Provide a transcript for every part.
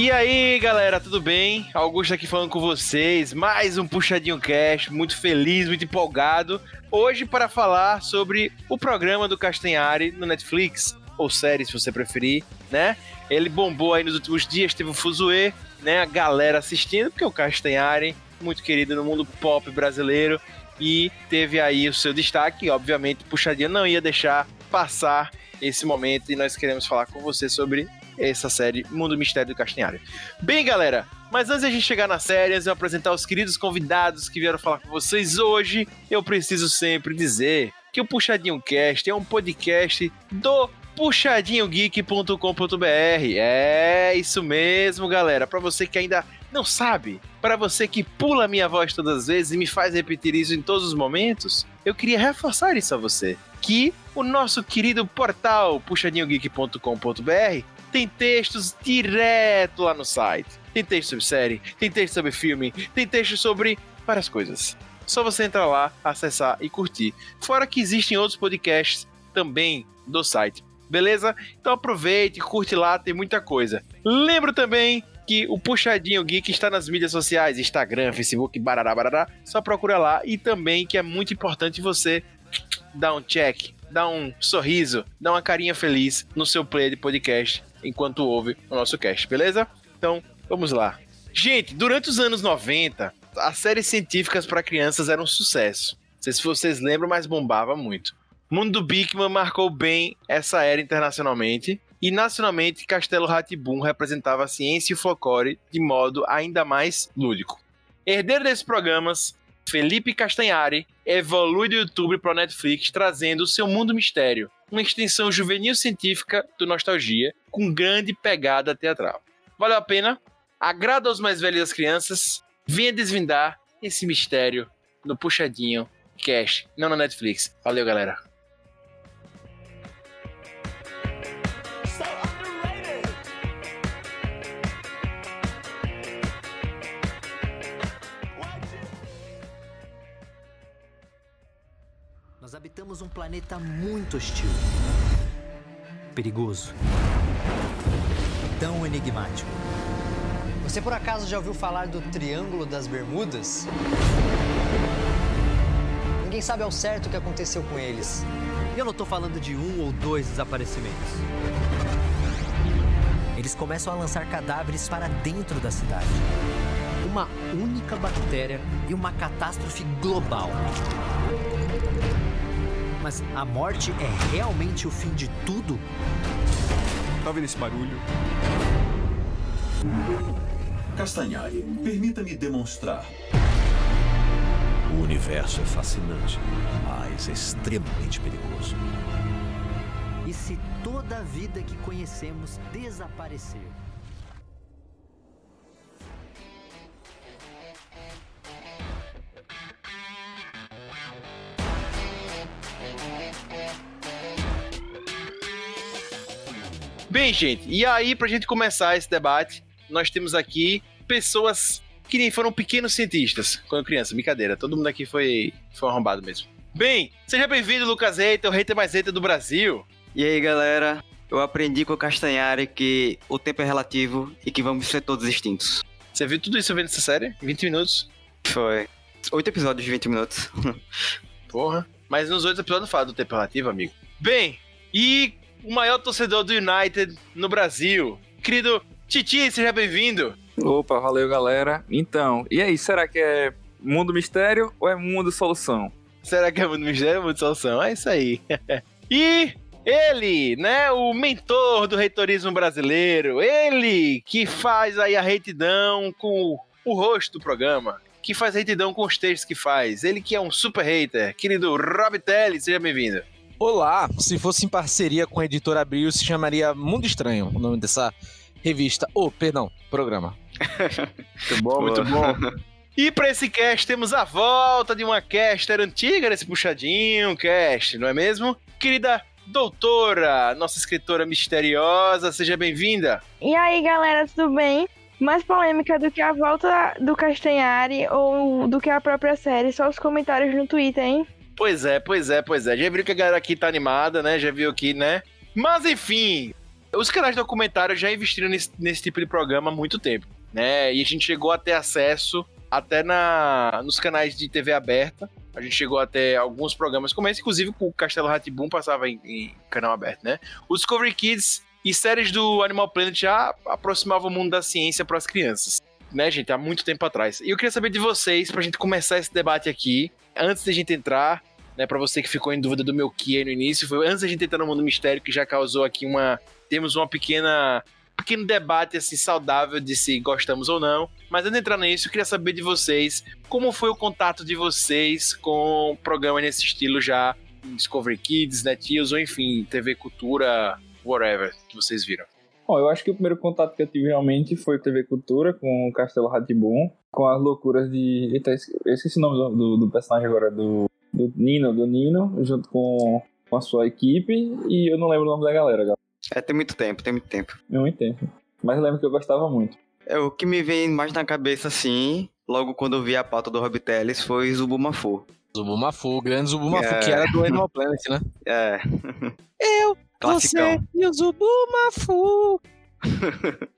E aí, galera, tudo bem? Augusto aqui falando com vocês. Mais um Puxadinho Cast, muito feliz, muito empolgado. Hoje para falar sobre o programa do Castanhari no Netflix, ou série, se você preferir, né? Ele bombou aí nos últimos dias, teve o Fuzue, né? A galera assistindo, porque o Castanhari, muito querido no mundo pop brasileiro, e teve aí o seu destaque. Obviamente, Puxadinho não ia deixar passar esse momento e nós queremos falar com você sobre essa série Mundo Mistério do Castanhari. Bem, galera, mas antes de a gente chegar nas séries e apresentar os queridos convidados que vieram falar com vocês hoje, eu preciso sempre dizer que o Puxadinho Cast é um podcast do puxadinhogeek.com.br. É isso mesmo, galera. Para você que ainda não sabe, para você que pula a minha voz todas as vezes e me faz repetir isso em todos os momentos, eu queria reforçar isso a você. Que o nosso querido portal puxadinhogeek.com.br tem textos direto lá no site. Tem texto sobre série, tem texto sobre filme, tem texto sobre várias coisas. Só você entrar lá, acessar e curtir. Fora que existem outros podcasts também do site. Beleza? Então aproveite, curte lá, tem muita coisa. Lembro também que o Puxadinho Geek está nas mídias sociais, Instagram, Facebook, barará, barará. Só procura lá. E também que é muito importante você dar um check, dar um sorriso, dar uma carinha feliz no seu player de podcast enquanto ouve o nosso cast, beleza? Então, vamos lá. Gente, durante os anos 90, as séries científicas para crianças eram um sucesso. Não sei se vocês lembram, mas bombava muito. Mundo do Bigman marcou bem essa era internacionalmente. E nacionalmente, Castelo Ratibum representava a ciência e o folclore de modo ainda mais lúdico. Herdeiro desses programas, Felipe Castanhari evolui do YouTube para o Netflix, trazendo o seu Mundo Mistério, uma extensão juvenil científica do Nostalgia, com grande pegada teatral. Valeu a pena? Agrada aos mais velhos e às crianças? Venha desvendar esse mistério no Puxadinho Cash, não na Netflix. Valeu, galera. Planeta muito hostil. Perigoso. Tão enigmático. Você por acaso já ouviu falar do Triângulo das Bermudas? Ninguém sabe ao certo o que aconteceu com eles. E eu não tô falando de um ou dois desaparecimentos. Eles começam a lançar cadáveres para dentro da cidade. Uma única bactéria e uma catástrofe global. Mas a morte é realmente o fim de tudo? Tá vendo esse barulho? Castanhari, permita-me demonstrar. O universo é fascinante, mas extremamente perigoso. E se toda a vida que conhecemos desaparecer? Bem, gente, e aí, pra gente começar esse debate, nós temos aqui pessoas que nem foram pequenos cientistas quando criança. Brincadeira, todo mundo aqui foi, foi arrombado mesmo. Bem, seja bem-vindo, Lucas Reiter, o hater mais hater do Brasil. E aí, galera? Eu aprendi com o Castanhari que o tempo é relativo e que vamos ser todos extintos. Você viu tudo isso vendo essa série? 20 minutos? Foi. Oito episódios de 20 minutos. Porra. Mas nos outros episódios não fala do tempo relativo, amigo. Bem, e o maior torcedor do United no Brasil, querido Titi, seja bem-vindo. Opa, valeu galera. Então, e aí, será que é mundo mistério ou é mundo solução? Será que é mundo mistério ou mundo solução? É isso aí. e ele, né, o mentor do reitorismo brasileiro, ele que faz aí a retidão com o rosto do programa, que faz retidão com os textos que faz, ele que é um super hater, querido Rob Telly, seja bem-vindo. Olá, se fosse em parceria com a editora Abril, se chamaria Mundo Estranho, o nome dessa revista. Oh, perdão, programa. muito bom, muito bom. E para esse cast temos a volta de uma caster antiga desse puxadinho cast, não é mesmo? Querida doutora, nossa escritora misteriosa, seja bem-vinda. E aí, galera, tudo bem? Mais polêmica do que a volta do Castanhari ou do que a própria série, só os comentários no Twitter, hein? Pois é, pois é, pois é. Já viu que a galera aqui tá animada, né? Já viu aqui, né? Mas enfim, Os canais de documentário já investiram nesse, nesse tipo de programa há muito tempo, né? E a gente chegou a ter acesso até na, nos canais de TV aberta. A gente chegou até alguns programas, como esse, inclusive o Castelo Ratibum passava em, em canal aberto, né? O Discovery Kids e séries do Animal Planet já aproximavam o mundo da ciência para as crianças, né, gente? Há muito tempo atrás. E eu queria saber de vocês, pra gente começar esse debate aqui, antes da gente entrar, né, para você que ficou em dúvida do meu que no início, foi antes da gente entrar no mundo mistério, que já causou aqui uma. Temos uma pequena pequeno debate assim saudável de se gostamos ou não. Mas antes de entrar nisso, eu queria saber de vocês como foi o contato de vocês com programa nesse estilo já, Discovery Kids, NetNews ou enfim, TV Cultura, whatever que vocês viram. Bom, eu acho que o primeiro contato que eu tive realmente foi TV Cultura com o Castelo Ratibum, com as loucuras de. Eita, eu esqueci o nome do, do, do personagem agora, do, do Nino, do Nino, junto com, com a sua equipe, e eu não lembro o nome da galera, galera. É, tem muito tempo, tem muito tempo. Tem muito tempo. Mas eu lembro que eu gostava muito. É, o que me vem mais na cabeça, assim, logo quando eu vi a pauta do Rob Teles, foi Zubumafu. Zubumafu, o grande Zubumafu, É. que era do Animal Planet, né? É, Eu, classicão. você e o Zubumafu.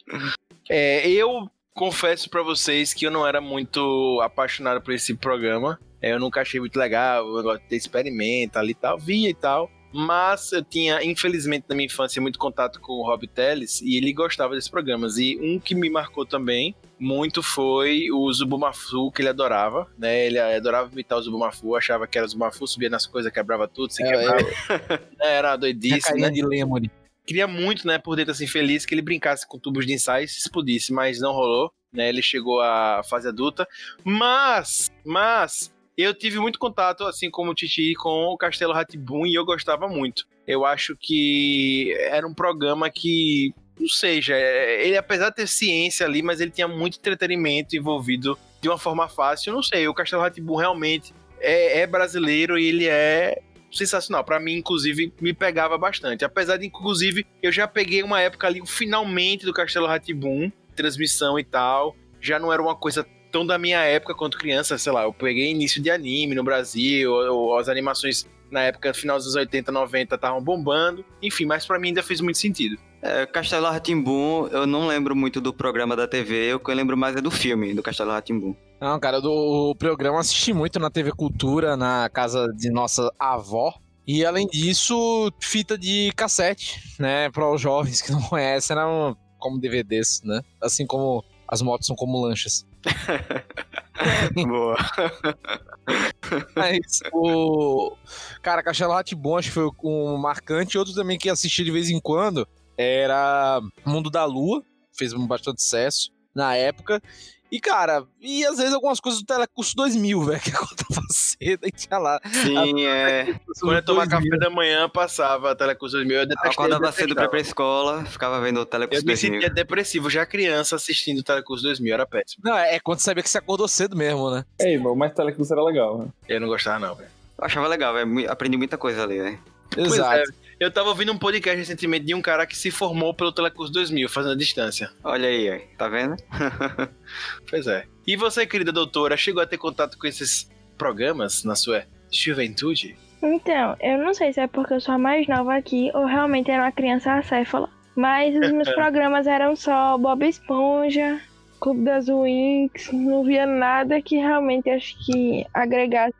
É, eu confesso pra vocês que eu não era muito apaixonado por esse programa. É, Eu nunca achei muito legal, o negócio de ter experimento ali e tal, via e tal. Mas eu tinha, infelizmente, na minha infância, muito contato com o Rob Teles e ele gostava desses programas. E um que me marcou também muito foi o Zubumafu, que ele adorava, né? Ele adorava imitar o Zubumafu, achava que era o Zubumafu, subia nas coisas, quebrava tudo, se É, quebrava. Era uma Tinha doidice, carinha né? de Lemony. queria muito, né, por dentro assim, feliz que ele brincasse com tubos de ensaio se explodisse, mas não rolou, né? Ele chegou à fase adulta. Mas, mas eu tive muito contato, assim como o Titi, com o Castelo Ratibum e eu gostava muito. Eu acho que era um programa que, não sei, já, ele apesar de ter ciência ali, mas ele tinha muito entretenimento envolvido de uma forma fácil. Eu não sei, o Castelo Ratibum realmente é, é brasileiro e ele é sensacional. Pra mim, inclusive, me pegava bastante. Apesar de, inclusive, eu já peguei uma época ali, finalmente, do Castelo Ratibum, transmissão e tal. Já não era uma coisa tão da minha época quanto criança, sei lá, eu peguei início de anime no Brasil, ou, ou as animações na época, final dos anos 80, 90, estavam bombando. Enfim, mas pra mim ainda fez muito sentido. É, Castelo Ratimbum, eu não lembro muito do programa da TV, o que eu lembro mais é do filme do Castelo Ratimbum. Não, cara, do o programa assisti muito na TV Cultura, na casa de nossa avó. E além disso, fita de cassete, né? Para os jovens que não conhecem, eram como DVDs, né? Assim como as motos são como lanchas. Boa. Mas o. Cara, Castelo Ratibon acho que foi um marcante. Outro também que assisti de vez em quando era Mundo da Lua. Fez bastante sucesso na época. E, cara, e às vezes algumas coisas do Telecurso 2000, velho, que acordava cedo e tinha lá. Sim, é. Quando eu tomava café da manhã, passava a Telecurso 2000. Eu detestei, Acordava eu cedo pra ir pra escola, ficava vendo o Eu Telecurso me 2000. sentia depressivo, já criança assistindo o Telecurso 2000, era péssimo. Não, é quando você sabia que você acordou cedo mesmo, né? Ei, irmão, mas Telecurso era legal, né? Eu não gostava não, velho. Eu achava legal, velho. Aprendi muita coisa ali, né? Pois Exato. Eu tava ouvindo um podcast recentemente de um cara que se formou pelo Telecurso 2000, fazendo a distância. Olha aí, aí, tá vendo? Pois é. E você, querida doutora, chegou a ter contato com esses programas na sua juventude? Então, eu não sei se é porque eu sou a mais nova aqui ou realmente era uma criança acéfala. Mas os meus programas eram só Bob Esponja, Clube das Winx, não via nada que realmente acho que agregasse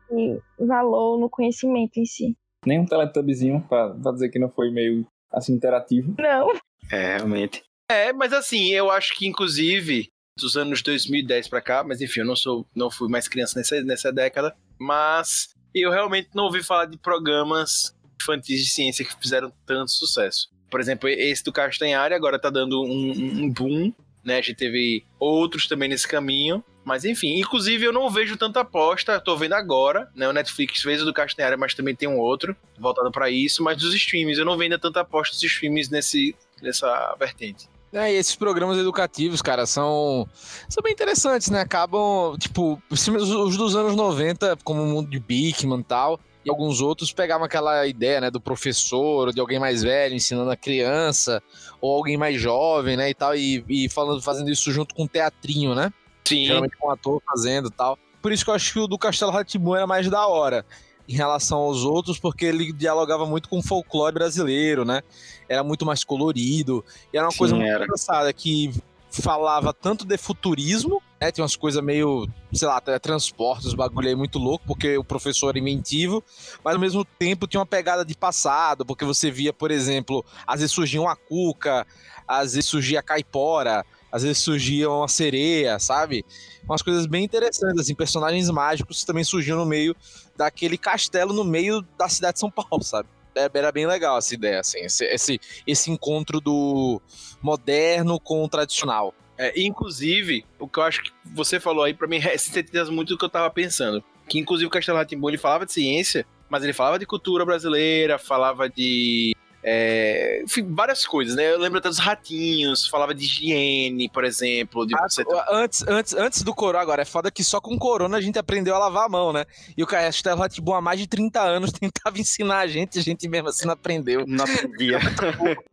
valor no conhecimento em si. Nem um Teletubbyzinho pra, pra dizer que não foi meio assim interativo. Não. É, realmente. É, mas assim, eu acho que inclusive dos anos 2010 pra cá, mas enfim, eu não sou, não fui mais criança nessa, nessa década, mas eu realmente não ouvi falar de programas infantis de ciência que fizeram tanto sucesso. Por exemplo, esse do Castanhari agora tá dando um, um- um boom, né? A gente teve outros também nesse caminho. Mas enfim, inclusive eu não vejo tanta aposta, tô vendo agora, né? O Netflix fez o do Castanhari, mas também tem um outro voltado pra isso, mas dos streams, eu não vejo ainda tanta aposta dos streams nesse, nessa vertente. É, e esses programas educativos, cara, são, são bem interessantes, né? Acabam, tipo, os dos anos 90, como o Mundo de Bigman e tal, e alguns outros pegavam aquela ideia, né, do professor, de alguém mais velho ensinando a criança, ou alguém mais jovem, né, e tal, e, e falando, fazendo isso junto com um teatrinho, né? Sim. Geralmente com um ator fazendo e tal. Por isso que eu acho que o do Castelo Ratibum era mais da hora. em relação aos outros, porque ele dialogava muito com o folclore brasileiro, né? Era muito mais colorido. E era uma Sim, coisa muito era. engraçada que falava tanto de futurismo, né? Tinha umas coisas meio, sei lá, transportes, bagulho aí muito louco, porque o professor era inventivo, mas ao mesmo tempo tinha uma pegada de passado, porque você via, por exemplo, às vezes surgia uma cuca, às vezes surgia a caipora, às vezes surgia uma sereia, sabe? Umas coisas bem interessantes, assim, personagens mágicos também surgiam no meio daquele castelo no meio da cidade de São Paulo, sabe? É, Era bem legal essa ideia, assim, esse, esse, esse encontro do moderno com o tradicional. É, inclusive, o que eu acho que você falou aí, pra mim, sintetiza muito do que eu tava pensando. Que, inclusive, o Castelo Rá-Tim-Bum, ele falava de ciência, mas ele falava de cultura brasileira, falava de... é, enfim, várias coisas, né? Eu lembro até dos ratinhos, falava de higiene, por exemplo. De você... Antes, antes, antes do corona, agora, é foda que só com corona a gente aprendeu a lavar a mão, né? E o Castelo Rá-Tim-Bum há mais de 30 anos tentava ensinar a gente, a gente mesmo assim não aprendeu. Não aprendia.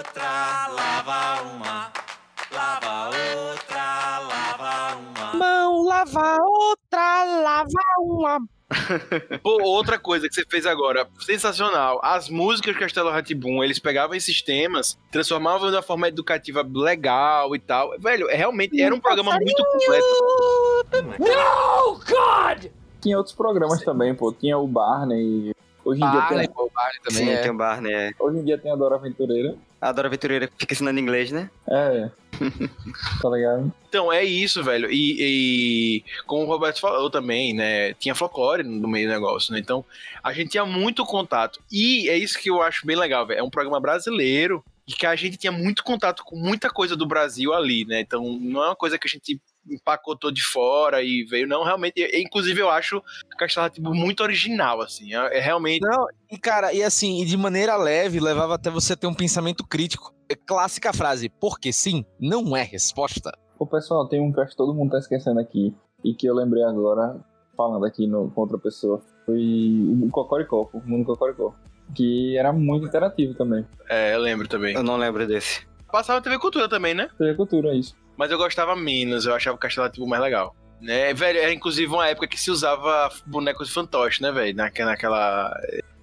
outra, lava uma, lava outra, lava uma. Mão, lava outra, lava uma. Pô, outra coisa que você fez agora, sensacional. As músicas do Castelo Ratibum, eles pegavam esses temas, transformavam de uma forma educativa legal e tal. Velho, é realmente era um programa muito completo. No, God! Tinha outros programas também, pô. Tinha o Barney. Hoje em dia Barney, tem. pô, o Barney também Sim, é. tem o Barney, é. Hoje em dia tem a Dora Aventureira. A Dora Aventureira fica ensinando inglês, né? É. tá ligado? Então, é isso, velho. E, e como o Roberto falou também, né? Tinha folclore no meio do negócio, né? Então, a gente tinha muito contato. E é isso que eu acho bem legal, velho. É um programa brasileiro e que a gente tinha muito contato com muita coisa do Brasil ali, né? Então, não é uma coisa que a gente empacotou de fora e veio, não, realmente. Inclusive, eu acho Castelo Rá-Tim-Bum muito original, assim. É, é realmente. Não, e cara, e assim, e de maneira leve, levava até você a ter um pensamento crítico. É clássica frase, porque sim, não é resposta. Ô, pessoal, tem um que acho que todo mundo tá esquecendo aqui. E que eu lembrei agora, falando aqui no, com outra pessoa. Foi o Cocoricó, o Mundo Cocoricó. Que era muito interativo também. É, eu lembro também. Eu não lembro desse. Passava TV Cultura também, né? TV Cultura, isso. Mas eu gostava menos, eu achava o Castelo Rá-Tim-Bum mais legal. Né, velho, era inclusive uma época que se usava bonecos de fantoche, né, velho? Naquela, naquela.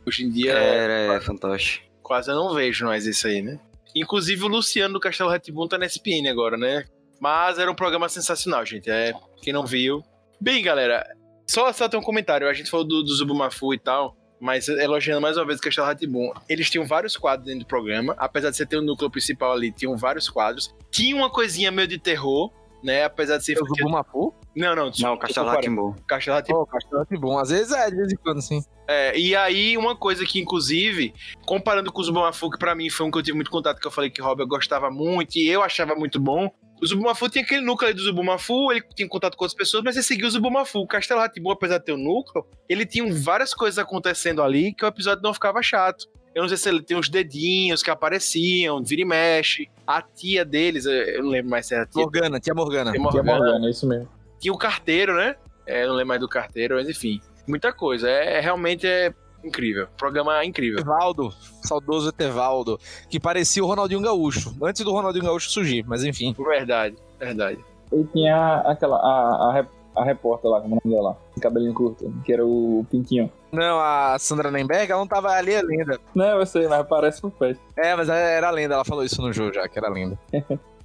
Hoje em dia. Era, é, fantoche. Quase eu não vejo mais isso aí, né? Inclusive o Luciano do Castelo Rá-Tim-Bum tá na SPN agora, né? Mas era um programa sensacional, gente. É, quem não viu. Bem, galera, só, só tem um comentário. A gente falou do, do Zubumafu e tal. Mas elogiando mais uma vez o Castelo Rá-Tim-Bum, eles tinham vários quadros dentro do programa, apesar de você ter o núcleo principal ali, tinham vários quadros. Tinha uma coisinha meio de terror, né? Apesar de ser. O Zubumafu? Não, não, Não, Castelo Rá-Tim-Bum. Castelo Rá-Tim-Bum. Oh, Castelo Rá-Tim-Bum, às vezes é, de vez em quando, sim. É, e aí, uma coisa que, inclusive, comparando com o Zubumafu, que pra mim foi um que eu tive muito contato, que eu falei que o Robert gostava muito e eu achava muito bom. O Zubumafu tinha aquele núcleo ali do Zubumafu, ele tinha contato com outras pessoas, mas ele seguia o Zubumafu. O Castelo Rá-Tim-Bum, apesar de ter o núcleo, ele tinha várias coisas acontecendo ali que o episódio não ficava chato. Eu não sei se ele tem uns dedinhos que apareciam, vira e mexe. A tia deles, eu não lembro mais se era a tia. Morgana, tia Morgana. Tia Tia Morgana. Morgana, é isso mesmo. Tinha o carteiro, né? É, não lembro mais do carteiro, mas enfim. Muita coisa. É, é realmente é incrível. Programa incrível. Etevaldo, saudoso Etevaldo, que parecia o Ronaldinho Gaúcho, antes do Ronaldinho Gaúcho surgir, mas enfim. Verdade, verdade. E tinha aquela. A, a, rep- a repórter lá, como é o nome dela? Cabelinho curto, que era o Pintinho. Não, a Sandra Nemberg, ela não tava ali, é lenda. Não, eu sei, mas parece um pé. É, mas era lenda, ela falou isso no jogo já, que era lenda.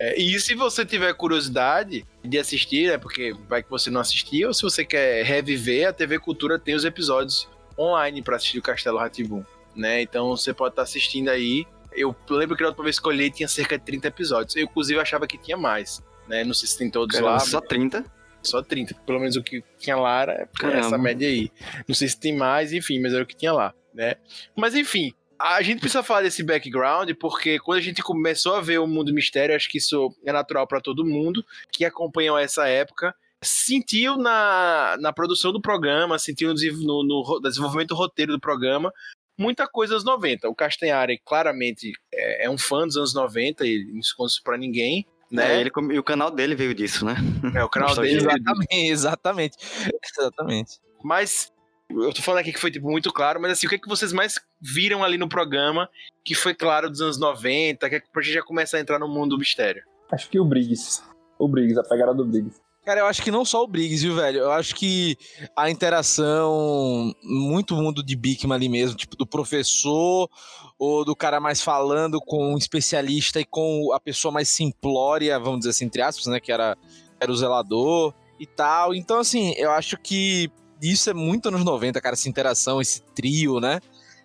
É, e se você tiver curiosidade de assistir, né, porque vai que você não assistiu, ou se você quer reviver, a TV Cultura tem os episódios online pra assistir o Castelo Ratibum, né? Então você pode estar assistindo aí. Eu lembro que na última vez que eu olhei tinha cerca de 30 episódios. Eu, inclusive, achava que tinha mais, né? Não sei se tem todos Caramba, lá. só 30? Só 30. Pelo menos o que tinha lá era Caramba. essa média aí. Não sei se tem mais, enfim, mas era o que tinha lá, né? Mas enfim, a gente precisa falar desse background porque quando a gente começou a ver o mundo mistério, acho que isso é natural para todo mundo que acompanhou essa época. Sentiu na, na produção do programa, sentiu no, no, desenvolvimento do roteiro do programa muita coisa dos 90. O Castanhari claramente é, é um fã dos anos 90 e não esconde isso pra ninguém. Né? É, ele, e o canal dele veio disso, né? É, o canal dele Exatamente, exatamente. Exatamente. Mas eu tô falando aqui que foi tipo, muito claro, mas assim, o que, é que vocês mais viram ali no programa que foi claro dos anos 90, que é pra gente já começar a entrar no mundo do mistério? Acho que o Briggs. O Briggs, a pegada do Briggs. Cara, eu acho que não só o Briggs, viu, velho? Eu acho que a interação, muito mundo de Bigman ali mesmo, tipo, do professor ou do cara mais falando com um especialista e com a pessoa mais simplória, vamos dizer assim, entre aspas, né? Que era, era o zelador e tal. Então, assim, eu acho que isso é muito anos 90, cara, essa interação, esse trio, né?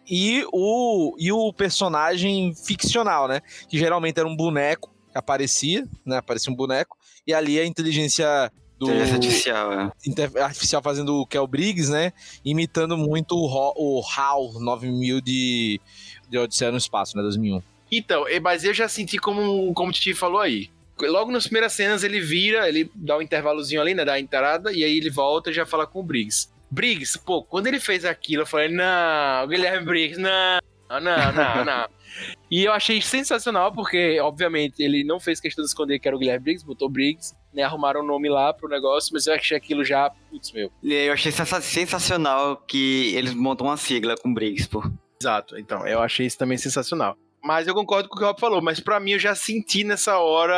E o, e o personagem ficcional, né? Que geralmente era um boneco que aparecia, né? Aparecia um boneco. E ali a inteligência do. Inteligência artificial, é. artificial fazendo o Kel Briggs, né? Imitando muito o, HAL 9000 de, de Odisseia no Espaço, né? 2001. Então, mas eu já senti como, como o Titi falou aí. Logo nas primeiras cenas ele vira, ele dá um intervalozinho ali, né? Dá a entrada, e aí ele volta e já fala com o Briggs. Briggs, pô, quando ele fez aquilo, eu falei, não, Guilherme Briggs, não, não, não, não. e eu achei sensacional, porque, obviamente, ele não fez questão de esconder que era o Guilherme Briggs, botou Briggs, né? Arrumaram o nome lá pro negócio, mas eu achei aquilo já, putz, meu. E aí eu achei sensa- sensacional que eles montam uma sigla com Briggs, pô. Exato, então, eu achei isso também sensacional. Mas eu concordo com o que o Rob falou, mas pra mim eu já senti nessa hora.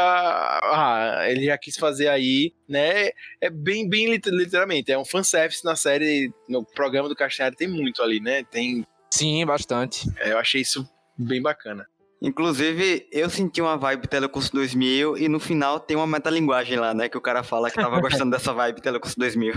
Ah, ele já quis fazer aí, né? É bem, bem lit- literalmente. É um fanservice na série, no programa do Castanhari tem muito ali, né? Tem. Sim, bastante. é, eu achei isso bem bacana. Inclusive, eu senti uma vibe Telecurso 2000 e no final tem uma metalinguagem lá, né? Que o cara fala que tava gostando dessa vibe Telecurso 2000.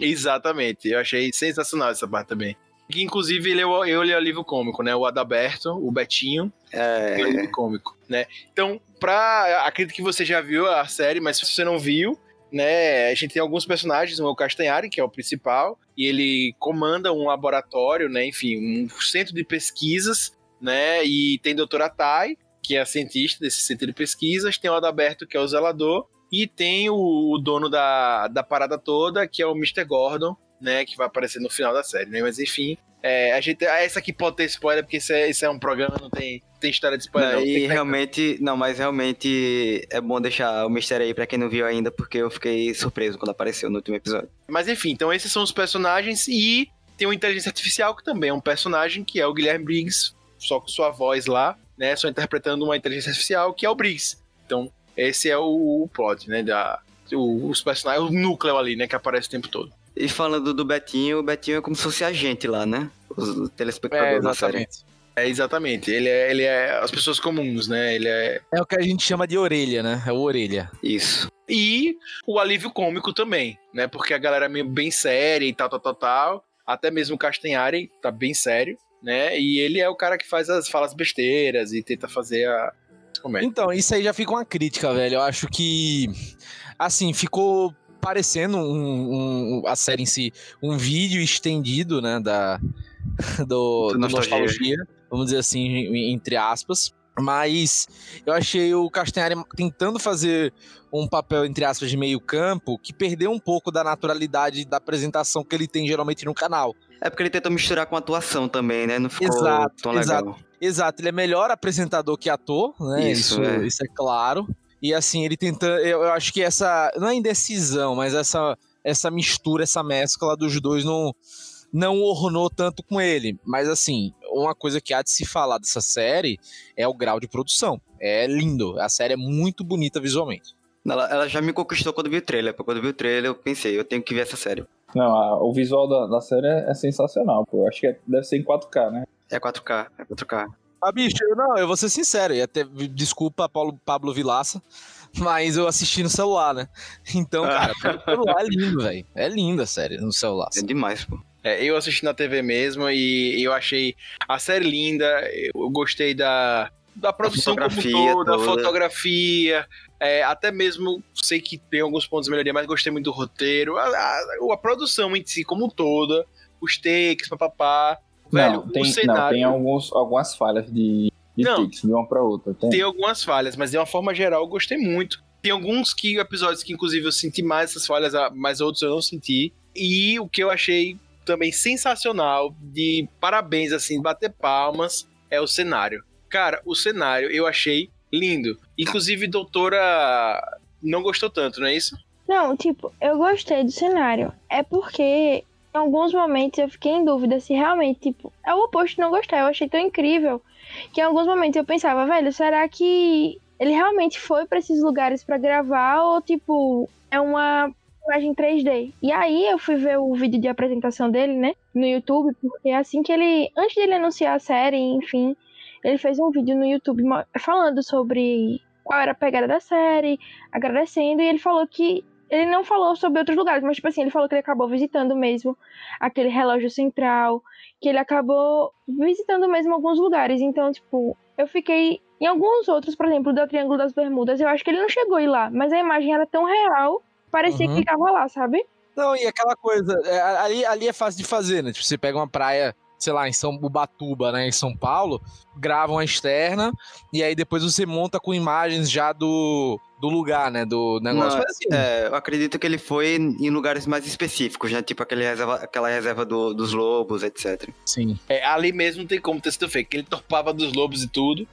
Exatamente, eu achei sensacional essa parte também. Que inclusive ele é o, ele é o livro cômico, né? O Adalberto, o Betinho, É. é o livro cômico, né? Então, pra. Acredito que você já viu a série, mas se você não viu, né? A gente tem alguns personagens, o Castanhari, que é o principal, e ele comanda um laboratório, né? Enfim, um centro de pesquisas, né? E tem a doutora Tai, que é a cientista desse centro de pesquisas, tem o Adalberto, que é o zelador, e tem o, o dono da, da parada toda, que é o Mr. Gordon, né? Que vai aparecer no final da série, né? Mas enfim. É, a gente, ah, essa aqui pode ter spoiler, porque isso é, isso é um programa, não tem, tem história de spoiler. não. Tem e que- realmente, não, mas realmente é bom deixar o mistério aí pra quem não viu ainda, porque eu fiquei surpreso quando apareceu no último episódio. Mas enfim, então esses são os personagens e tem uma inteligência artificial que também é um personagem, que é o Guilherme Briggs, só com sua voz lá, né? Só interpretando uma inteligência artificial, que é o Briggs. Então, esse é o, o plot, né? Da, o- os personagens, o núcleo ali, né? Que aparece o tempo todo. E falando do Betinho, o Betinho é como se fosse a gente lá, né? Os telespectadores da série. É, exatamente. Ele é, ele é as pessoas comuns, né? Ele é. É o que a gente chama de orelha, né? É o orelha. Isso. E o alívio cômico também, né? Porque a galera é meio bem séria e tal, tal, tal, tal. Até mesmo o Castanhari tá bem sério, né? E ele é o cara que faz as falas besteiras e tenta fazer a. Então, isso aí já fica uma crítica, velho. Eu acho que, assim, ficou parecendo um, um- a série em si um vídeo estendido, né, da do, do Nostalgia. nostalgia. vamos dizer assim, entre aspas. Mas eu achei o Castanhari tentando fazer um papel, entre aspas, de meio campo, que perdeu um pouco da naturalidade da apresentação que ele tem geralmente no canal. É porque ele tentou misturar com atuação também, né? Não ficou Exato, tão legal. exato. Exato, ele é melhor apresentador que ator, né? Isso, Isso, é. isso é claro. E assim, ele tenta. Eu, eu acho que essa. Não é indecisão, mas essa, essa mistura, essa mescla dos dois não, não ornou tanto com ele. Mas assim, uma coisa que há de se falar dessa série é o grau de produção. É lindo. A série é muito bonita visualmente. Ela, ela já me conquistou quando vi o trailer. Quando vi o trailer, eu pensei, eu tenho que ver essa série. Não, a- o visual da, da série é, é sensacional, pô. Acho que é- deve ser em 4K, né? É 4K, é 4K. Ah, bicho, eu, não, eu vou ser sincero, e até desculpa Paulo, Pablo Vilaça, mas eu assisti no celular, né? Então, cara, pelo celular é lindo, velho. É linda a série no celular. É demais, pô. É, eu assisti na TV mesmo e eu achei a série linda. Eu gostei da, da produção como fotografia toda, da fotografia. é, até mesmo sei que tem alguns pontos de melhoria, mas gostei muito do roteiro. A, a- a produção em si, como toda, os takes, papapá. Velho, não, tem, o não, cenário. tem alguns, algumas falhas de, de Não. takes de uma pra outra. Tem. Tem algumas falhas, mas de uma forma geral eu gostei muito. Tem alguns que episódios que inclusive eu senti mais essas falhas, ah, mas outros eu não senti. E o que eu achei também sensacional, de parabéns assim, bater palmas, é o cenário. Cara, o cenário eu achei lindo. Inclusive doutora não gostou tanto, não é isso? Não, tipo, eu gostei do cenário. É porque em alguns momentos eu fiquei em dúvida se realmente, tipo, é o oposto de não gostar. Eu achei tão incrível que em alguns momentos eu pensava, velho, será que ele realmente foi pra esses lugares pra gravar ou, tipo, é uma imagem 3D. E aí eu fui ver o vídeo de apresentação dele, né, no YouTube, porque assim que ele, antes dele anunciar a série, enfim, ele fez um vídeo no YouTube falando sobre qual era a pegada da série, agradecendo, e ele falou que ele não falou sobre outros lugares, mas tipo assim, ele falou que ele acabou visitando mesmo aquele relógio central, que ele acabou visitando mesmo alguns lugares. Então, tipo, eu fiquei em alguns outros, por exemplo, do Triângulo das Bermudas, eu acho que ele não chegou a ir lá, mas a imagem era tão real, parecia Uhum. que ele tava lá, sabe? Não, e aquela coisa, é, ali, ali é fácil de fazer, né? Tipo, você pega uma praia, sei lá, em São Ubatuba, né, em São Paulo, grava uma externa, e aí depois você monta com imagens já do, do lugar, né, do negócio. Não, Mas, assim, é, eu acredito que ele foi em lugares mais específicos, né? Tipo aquele reserva, aquela reserva do- dos lobos, etc. Sim. É, ali mesmo não tem como ter sido feito, que ele torpava dos lobos e tudo.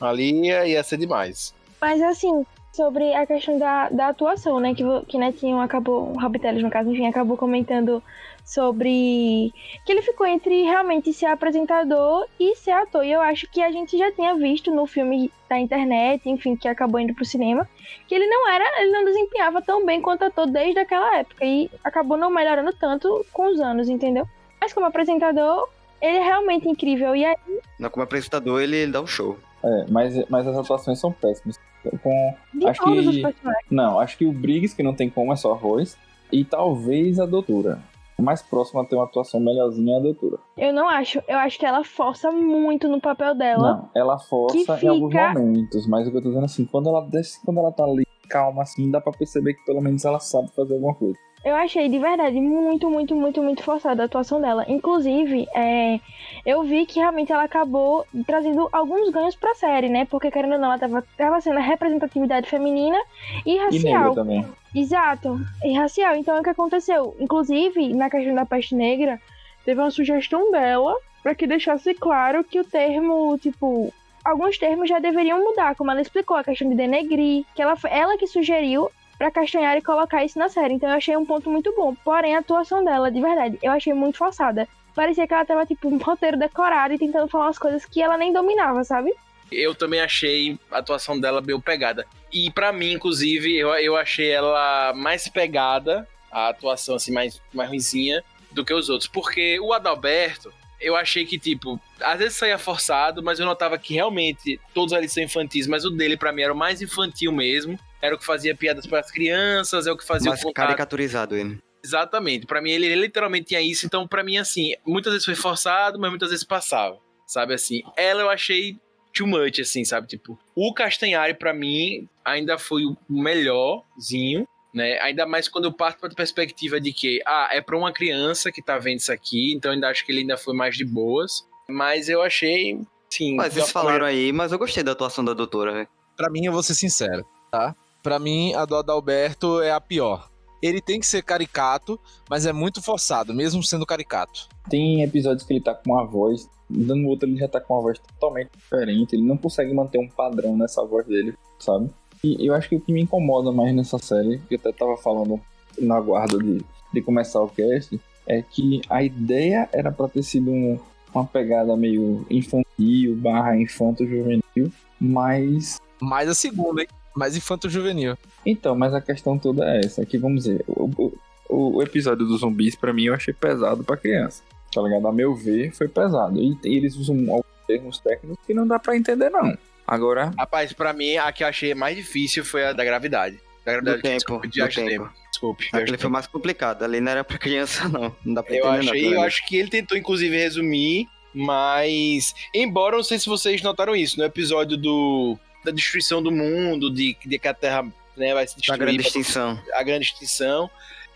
Ali ia, ia ser demais. Mas assim, sobre a questão da, da atuação, né? Que, que Netinho acabou, o Rob Teles, no caso, enfim, acabou comentando sobre que ele ficou entre realmente ser apresentador e ser ator. E eu acho que a gente já tinha visto no filme da internet, enfim, que acabou indo pro cinema, que ele não era, ele não desempenhava tão bem quanto ator desde aquela época. E acabou não melhorando tanto com os anos, entendeu? Mas como apresentador, ele é realmente incrível. E aí, Não, como apresentador, ele, ele dá um show. É, mas, mas as atuações são péssimas. Com, de acho que. Não, acho que o Briggs, que não tem como, é só arroz. E talvez a doutora. O mais próximo a ter uma atuação melhorzinha é a doutora. Eu não acho. Eu acho que ela força muito no papel dela. Não, ela força em alguns momentos, mas o que eu tô dizendo assim, quando ela desce, quando ela tá ali calma assim, dá pra perceber que pelo menos ela sabe fazer alguma coisa. Eu achei de verdade muito, muito, muito, muito forçada a atuação dela. Inclusive, é, eu vi que realmente ela acabou trazendo alguns ganhos pra série, né? Porque, querendo ou não, ela tava, tava sendo a representatividade feminina e E racial. também. Exato, e racial. Então, o que aconteceu? Inclusive, na questão da peste negra, teve uma sugestão dela pra que deixasse claro que o termo, tipo, alguns termos já deveriam mudar, como ela explicou, a questão de denegrir, que ela, foi- ela que sugeriu pra Castanhar e colocar isso na série. Então eu achei um ponto muito bom. Porém, a atuação dela, de verdade, eu achei muito forçada. Parecia que ela tava, tipo, um roteiro decorado e tentando falar umas coisas que ela nem dominava, sabe? Eu também achei a atuação dela bem pegada. E pra mim, inclusive, eu, eu achei ela mais pegada, a atuação assim, mais, mais ruimzinha, do que os outros. Porque o Adalberto, eu achei que, tipo, às vezes saía forçado, mas eu notava que realmente todos ali são infantis, mas o dele, pra mim, era o mais infantil mesmo. Era o que fazia piadas para as crianças, é o que fazia Mais o contato. caricaturizado ele. Exatamente. Pra mim, ele, ele literalmente tinha isso. Então, pra mim, assim, muitas vezes foi forçado, mas muitas vezes passava. Sabe assim? Ela eu achei too much, assim, sabe? Tipo, o Castanhari, pra mim, ainda foi o melhorzinho, né? Ainda mais quando eu parto pra perspectiva de que, ah, é pra uma criança que tá vendo isso aqui, então ainda acho que ele ainda foi mais de boas. Mas eu achei, sim. Mas vocês falaram aí, mas eu gostei da atuação da doutora, velho. Pra mim, eu vou ser sincero, tá? Pra mim, a do Adalberto é a pior. Ele tem que ser caricato, mas é muito forçado, mesmo sendo caricato. Tem episódios que ele tá com uma voz, dando outro ele já tá com uma voz totalmente diferente, ele não consegue manter um padrão nessa voz dele, sabe? E eu acho que o que me incomoda mais nessa série, que eu até tava falando na guarda de, de começar o cast, é que a ideia era pra ter sido um- uma pegada meio infantil, barra infanto-juvenil, mas Mais a segunda, hein? Mais infanto-juvenil. então, mas a questão toda é essa, que vamos dizer, o, o, o episódio dos zumbis pra mim eu achei pesado pra criança, tá ligado? A meu ver foi pesado, e, e eles usam alguns termos técnicos que não dá pra entender não. Agora, Rapaz, pra mim, a que eu achei mais difícil foi a da gravidade. Da gravidade, Do tempo, desculpe, do de tempo. tempo. Desculpe, Aquele de foi mais complicado. Ali não era pra criança, não. Não dá pra Eu entender, não, achei, aquilo eu ali. acho que ele tentou, inclusive, resumir, mas. Embora, eu não sei se vocês notaram isso, no episódio do, da destruição do mundo, de, de que a Terra né, vai se Da destruir. grande extinção. A grande extinção.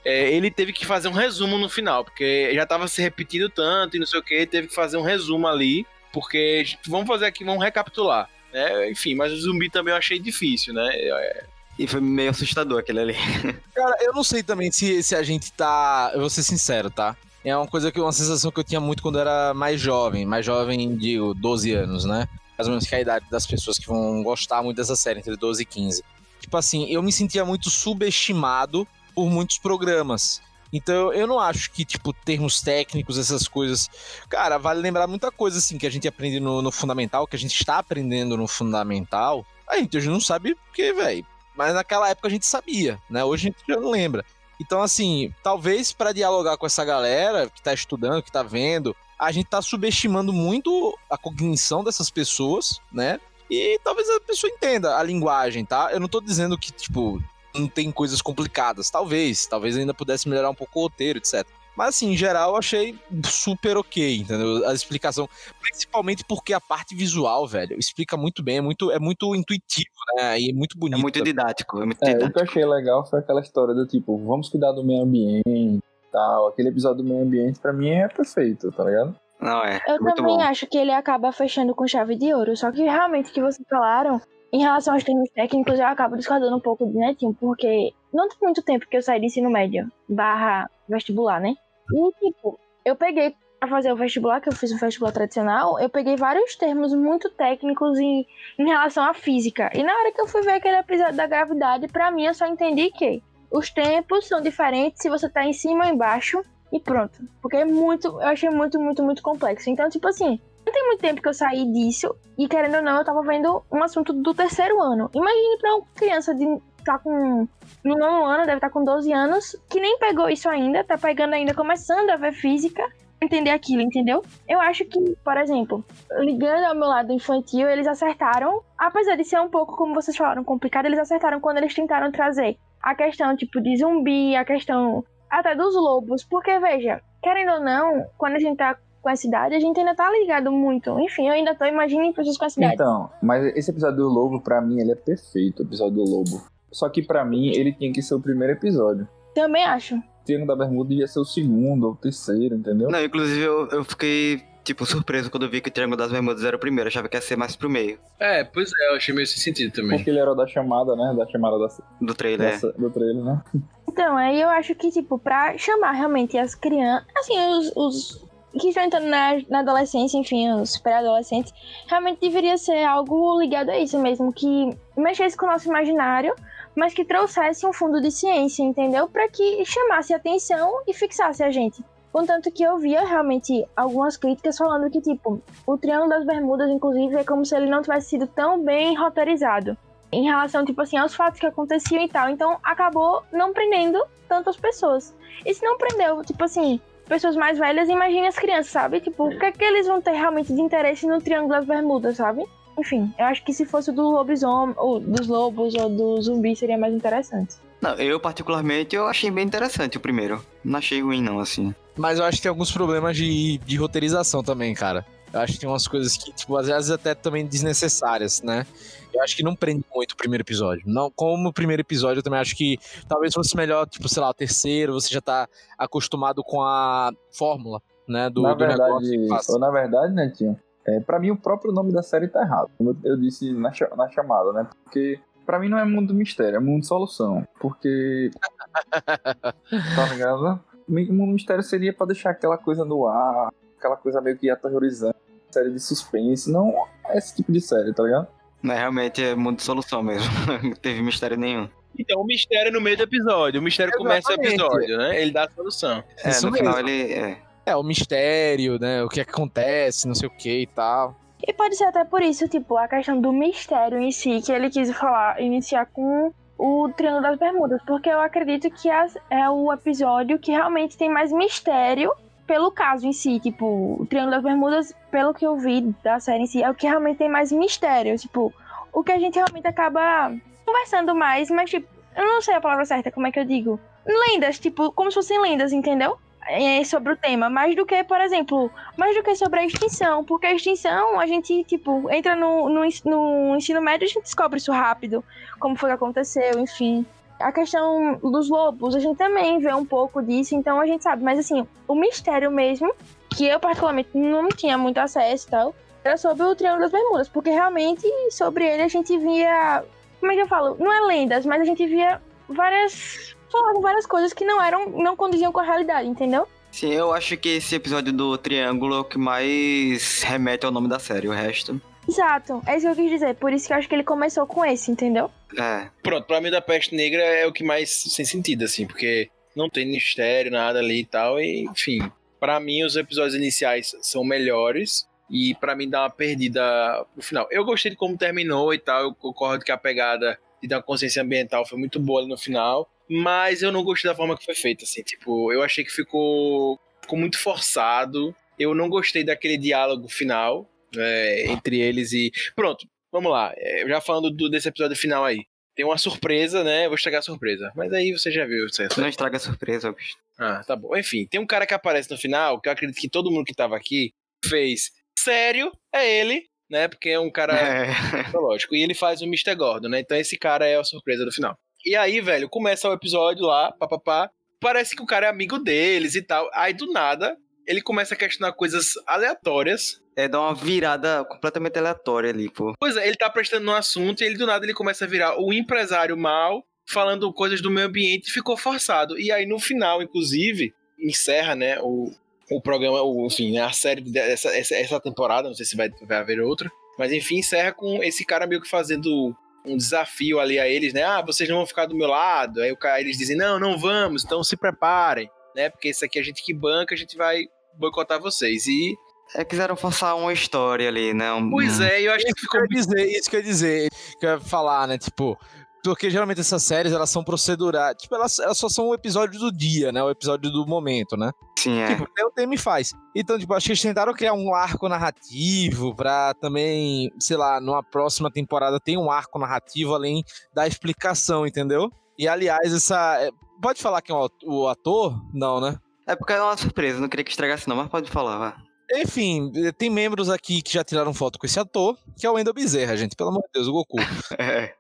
é, ele teve que fazer um resumo no final, porque já tava se repetindo tanto e não sei o que, teve que fazer um resumo ali, porque vamos fazer aqui, vamos recapitular. Né? Enfim, mas o zumbi também eu achei difícil, né? É, E foi meio assustador aquele ali. Cara, eu não sei também se, se a gente tá. Eu vou ser sincero, tá? É uma coisa que uma sensação que eu tinha muito quando eu era mais jovem, mais jovem, digo, 12 anos, né? Mais ou menos que é a idade das pessoas que vão gostar muito dessa série, entre 12 e 15. Tipo assim, eu me sentia muito subestimado por muitos programas. Então eu não acho que, tipo, termos técnicos, essas coisas. Cara, vale lembrar muita coisa, assim, que a gente aprende no, no fundamental, que a gente está aprendendo no fundamental. A gente hoje não sabe porque, velho. Mas naquela época a gente sabia, né? Hoje a gente já não lembra. Então, assim, talvez para dialogar com essa galera que tá estudando, que tá vendo, a gente tá subestimando muito a cognição dessas pessoas, né? E talvez a pessoa entenda a linguagem, tá? Eu não tô dizendo que, tipo, não tem coisas complicadas. Talvez, talvez ainda pudesse melhorar um pouco o roteiro, etc. Mas assim, em geral, eu achei super ok, entendeu? A explicação, principalmente porque a parte visual, velho, explica muito bem, é muito, é muito intuitivo, né? E é muito bonito. É muito didático, é muito É, o didático. que eu achei legal foi aquela história do tipo, vamos cuidar do meio ambiente tal. Aquele episódio do meio ambiente, pra mim, é perfeito, tá ligado? Não, é. Eu é muito também bom. acho que ele acaba fechando com chave de ouro. Só que realmente o que vocês falaram, em relação aos termos técnicos, eu acabo discordando um pouco do Netinho, porque não tem muito tempo que eu saí do ensino médio barra vestibular, né? E, tipo, eu peguei pra fazer o vestibular, que eu fiz um vestibular tradicional, eu peguei vários termos muito técnicos em, em relação à física. E na hora que eu fui ver aquele episódio da gravidade, pra mim eu só entendi que os tempos são diferentes se você tá em cima ou embaixo e pronto. Porque é muito, eu achei muito, muito, muito complexo. Então, tipo assim, não tem muito tempo que eu saí disso e querendo ou não, eu tava vendo um assunto do terceiro ano. Imagine pra uma criança de tá com no nono ano, deve estar com 12 anos, que nem pegou isso ainda, tá pegando ainda, começando a ver física, entender aquilo, entendeu? Eu acho que, por exemplo, ligando ao meu lado infantil, eles acertaram, apesar de ser um pouco, como vocês falaram, complicado, eles acertaram quando eles tentaram trazer a questão, tipo, de zumbi, a questão até dos lobos, porque, veja, querendo ou não, quando a gente tá com essa idade, a gente ainda tá ligado muito. Enfim, eu ainda tô imaginando pessoas com essa idade. Então, mas esse episódio do Lobo, pra mim, ele é perfeito, o episódio do Lobo. Só que pra mim, ele tinha que ser o primeiro episódio. Também acho. O Triângulo da Bermuda devia ser o segundo ou o terceiro, entendeu? Não, inclusive eu, eu fiquei, tipo, surpreso quando eu vi que o Triângulo das Bermudas era o primeiro. Achava que ia ser mais pro meio É, pois é, eu achei meio sem sentido também. Porque ele era o da chamada, né? Da chamada da, do trailer. dessa- do trailer, né? Então, aí eu acho que, tipo, pra chamar realmente as crianças, assim, os, os que estão entrando na, na adolescência, enfim, os pré-adolescentes, realmente deveria ser algo ligado a isso mesmo, que mexesse com o nosso imaginário, mas que trouxesse um fundo de ciência, entendeu? Pra que chamasse atenção e fixasse a gente. Contanto que eu via realmente algumas críticas falando que, tipo, o Triângulo das Bermudas, inclusive, é como se ele não tivesse sido tão bem roteirizado em relação, tipo assim, aos fatos que aconteciam e tal. Então, acabou não prendendo tantas pessoas. E se não prendeu, tipo assim, pessoas mais velhas, imagine as crianças, sabe? Tipo, o que é que eles vão ter realmente de interesse no Triângulo das Bermudas, sabe? Enfim, eu acho que se fosse o do lobisomem, ou dos lobos, ou do zumbi, seria mais interessante. Não, eu particularmente eu achei bem interessante o primeiro. Não achei ruim não, assim. Mas eu acho que tem alguns problemas de, de roteirização também, cara. Eu acho que tem umas coisas que, tipo, às vezes até também desnecessárias, né? Eu acho que não prende muito o primeiro episódio. Não, como o primeiro episódio, eu também acho que talvez fosse melhor, tipo, sei lá, o terceiro, você já tá acostumado com a fórmula, né? Do, na do negócio que verdade, passa. ou na verdade, Netinho, é, pra mim o próprio nome da série tá errado. Como eu- disse na, na chamada, né? Porque pra mim não é mundo mistério, é mundo solução. Porque. tá ligado? Mundo mistério seria pra deixar aquela coisa no ar, aquela coisa meio que aterrorizante, série de suspense, não esse tipo de série, tá ligado? Mas realmente é mundo de solução mesmo. não teve mistério nenhum. Então, o mistério no meio do episódio. O mistério começa o Exatamente. episódio, né? Ele dá a solução. É, Isso no mesmo. final ele. É. É, o mistério, né? O que acontece, não sei o que e tal. E pode ser até por isso, tipo, a questão do mistério em si, que ele quis falar, iniciar com o Triângulo das Bermudas, porque eu acredito que as- é o episódio que realmente tem mais mistério pelo caso em si, tipo, o Triângulo das Bermudas, pelo que eu vi da série em si, é o que realmente tem mais mistério, tipo, o que a gente realmente acaba conversando mais, mas tipo, eu não sei a palavra certa, como é que eu digo? Lendas, tipo, como se fossem lendas, entendeu? É, sobre o tema, mais do que, por exemplo, mais do que sobre a extinção, porque a extinção, a gente, tipo, entra no, no, no ensino médio e a gente descobre isso rápido, como foi que aconteceu, enfim. A questão dos lobos, a gente também vê um pouco disso, então a gente sabe, mas assim, o mistério mesmo, que eu particularmente não tinha muito acesso e tal, era sobre o Triângulo das Bermudas, porque realmente sobre ele a gente via, como é que eu falo? Não é lendas, mas a gente via várias, falavam várias coisas que não eram, não condiziam com a realidade, entendeu? Sim, eu acho que esse episódio do Triângulo é o que mais remete ao nome da série. O resto. Exato, é isso que eu quis dizer. Por isso que eu acho que ele começou com esse, entendeu? É. Pronto, pra mim, da Peste Negra é o que mais sem sentido, assim, porque não tem mistério, nada ali e tal, e, enfim. Pra mim, os episódios iniciais são melhores, E pra mim dá uma perdida no final. Eu gostei de como terminou e tal. Eu concordo que a pegada de dar uma consciência ambiental foi muito boa ali no final. Mas eu não gostei da forma que foi feita, assim. Tipo, eu achei que ficou, ficou muito forçado. Eu não gostei daquele diálogo final é, entre eles e. Pronto, vamos lá. É, já falando do- desse episódio final aí. Tem uma surpresa, né? Eu vou estragar a surpresa. Mas aí você já viu, certo? Não estraga a surpresa, Augusto. Ah, tá bom. Enfim, tem um cara que aparece no final, que eu acredito que todo mundo que tava aqui fez. Sério, é ele, né? Porque é um cara É. mitológico. E ele faz o Mr. Gordon, né? Então esse cara é a surpresa do final. E aí, velho, começa o episódio lá, papapá. Parece que o cara é amigo deles e tal. Aí do nada, ele começa a questionar coisas aleatórias. É, dá uma virada completamente aleatória ali, pô. Pois é, ele tá prestando um assunto e ele do nada ele começa a virar o empresário mal, falando coisas do meio ambiente e ficou forçado. E aí no final, inclusive, encerra, né, o, o programa, o, enfim, né, a série dessa essa, essa temporada, não sei se vai, vai haver outra, mas enfim, encerra com esse cara meio que fazendo um desafio ali a eles, né? Ah, vocês não vão ficar do meu lado. Aí o cara, eles dizem: "Não, não vamos, então se preparem", né? Porque isso aqui a gente que banca, a gente vai boicotar vocês. E É, quiseram forçar uma história ali, né? Um- pois é, eu acho que ficou Quer dizer, isso que eu ia dizer, que eu ia falar, né? Tipo, porque geralmente essas séries elas são procedurais. Tipo, elas, elas só são o episódio do dia, né? O episódio do momento, né? Sim, é. Tipo, o tema e faz. Então, tipo, acho que eles tentaram criar um arco narrativo pra também, sei lá, numa próxima temporada tem um arco narrativo além da explicação, entendeu? E aliás, essa. é, Pode falar quem é o at- o ator? Não, né? É porque é uma surpresa, não queria que estragasse não, mas pode falar, vá. Enfim, tem membros aqui que já tiraram foto com esse ator, que é o Wendel Bezerra, gente. Pelo amor de Deus, o Goku. É.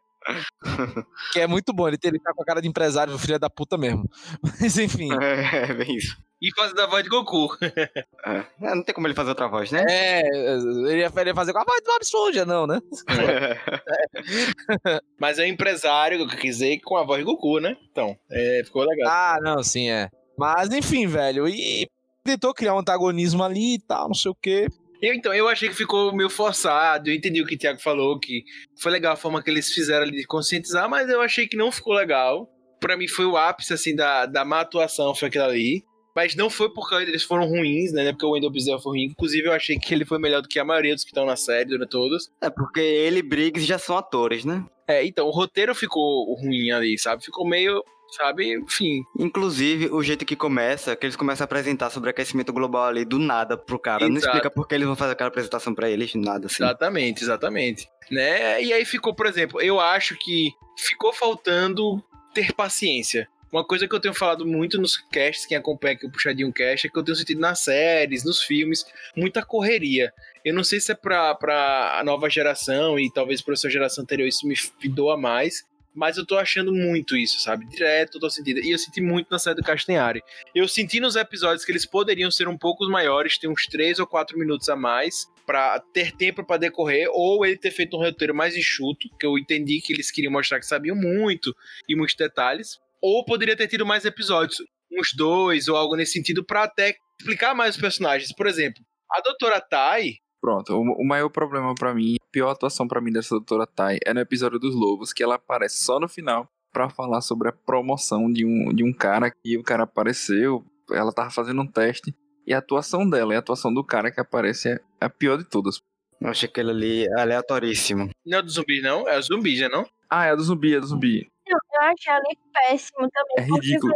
Que é muito bom, ele, ele tá com a cara de empresário, filho da puta mesmo. Mas enfim. É, é bem isso. e fazendo a voz de Goku. É. É, não tem como ele fazer outra voz, né? É, ele ia, ele ia fazer com a voz do Bob Esponja, não, né? Mas é um empresário, que eu quis dizer, com a voz de Goku, né? Então, é, ficou legal. Ah, não, sim, é. Mas enfim, velho, e tentou criar um antagonismo ali e tal, não sei o quê. Eu, então, eu achei que ficou meio forçado. Eu entendi o que o Thiago falou, que foi legal a forma que eles fizeram ali de conscientizar, mas eu achei que não ficou legal. Pra mim foi o ápice, assim, da, da má atuação, foi aquilo ali. Mas não foi porque eles foram ruins, né? Não é Porque o Wendell Bezerra foi ruim. Inclusive, eu achei que ele foi melhor do que a maioria dos que estão na série, durante todos. É porque ele e Briggs já são atores, né? É, então, o roteiro ficou ruim ali, sabe? Ficou meio, sabe? Enfim. Inclusive, o jeito que começa, que eles começam a apresentar sobre aquecimento global ali do nada pro cara. Não Exato. explica por que eles vão fazer aquela apresentação pra eles, nada assim. Exatamente, exatamente. Né? E aí ficou, por exemplo, eu acho que ficou faltando ter paciência. Uma coisa que eu tenho falado muito nos casts, quem acompanha aqui o Puxadinho Cast, é que eu tenho sentido nas séries, nos filmes, muita correria. Eu não sei se é pra, pra a nova geração e talvez pra sua geração anterior isso me doa mais, mas eu tô achando muito isso, sabe? Direto, eu tô sentindo. E eu senti muito na série do Castanhari. Eu senti nos episódios que eles poderiam ser um pouco maiores, ter uns 3 ou 4 minutos a mais, pra ter tempo pra decorrer, ou ele ter feito um roteiro mais enxuto, que eu entendi que eles queriam mostrar que sabiam muito e muitos detalhes, ou poderia ter tido mais episódios, uns dois ou algo nesse sentido, pra até explicar mais os personagens. Por exemplo, a Doutora Tai, Pronto, o, o maior problema pra mim, a pior atuação pra mim dessa doutora Tai é no episódio dos Lobos, que ela aparece só no final pra falar sobre a promoção de um, de um cara que o cara apareceu, ela tava fazendo um teste, e a atuação dela e a atuação do cara que aparece é a pior de todas. Eu achei aquele ali aleatoríssimo. não é do zumbi, não? É o zumbi, já não? Ah, é a do zumbi, é do zumbi. Eu achei ali péssimo também. É ridículo.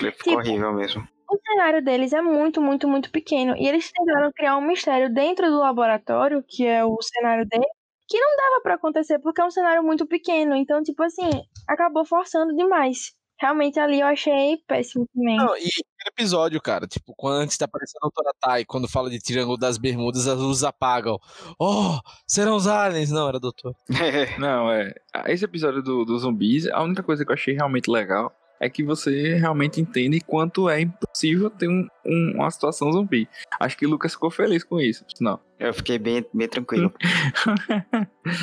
Ele ficou Tipo, horrível mesmo. O cenário deles é muito, muito, muito pequeno. E eles tentaram criar um mistério dentro do laboratório, que é o cenário dele, que não dava pra acontecer, porque é um cenário muito pequeno. Então, tipo assim, acabou forçando demais. Realmente ali eu achei péssimo também. Não, e aquele episódio, cara, tipo, quando antes tá aparecendo a Doutora Tai, quando fala de Triângulo das Bermudas, as luzes apagam. Oh, serão os aliens? Não, era doutor. Não, é. Esse episódio do, dos zumbis, a única coisa que eu achei realmente legal é que você realmente entende quanto é impossível ter um, um- uma situação zumbi. Acho que o Lucas ficou feliz com isso, não. Eu fiquei bem, bem tranquilo.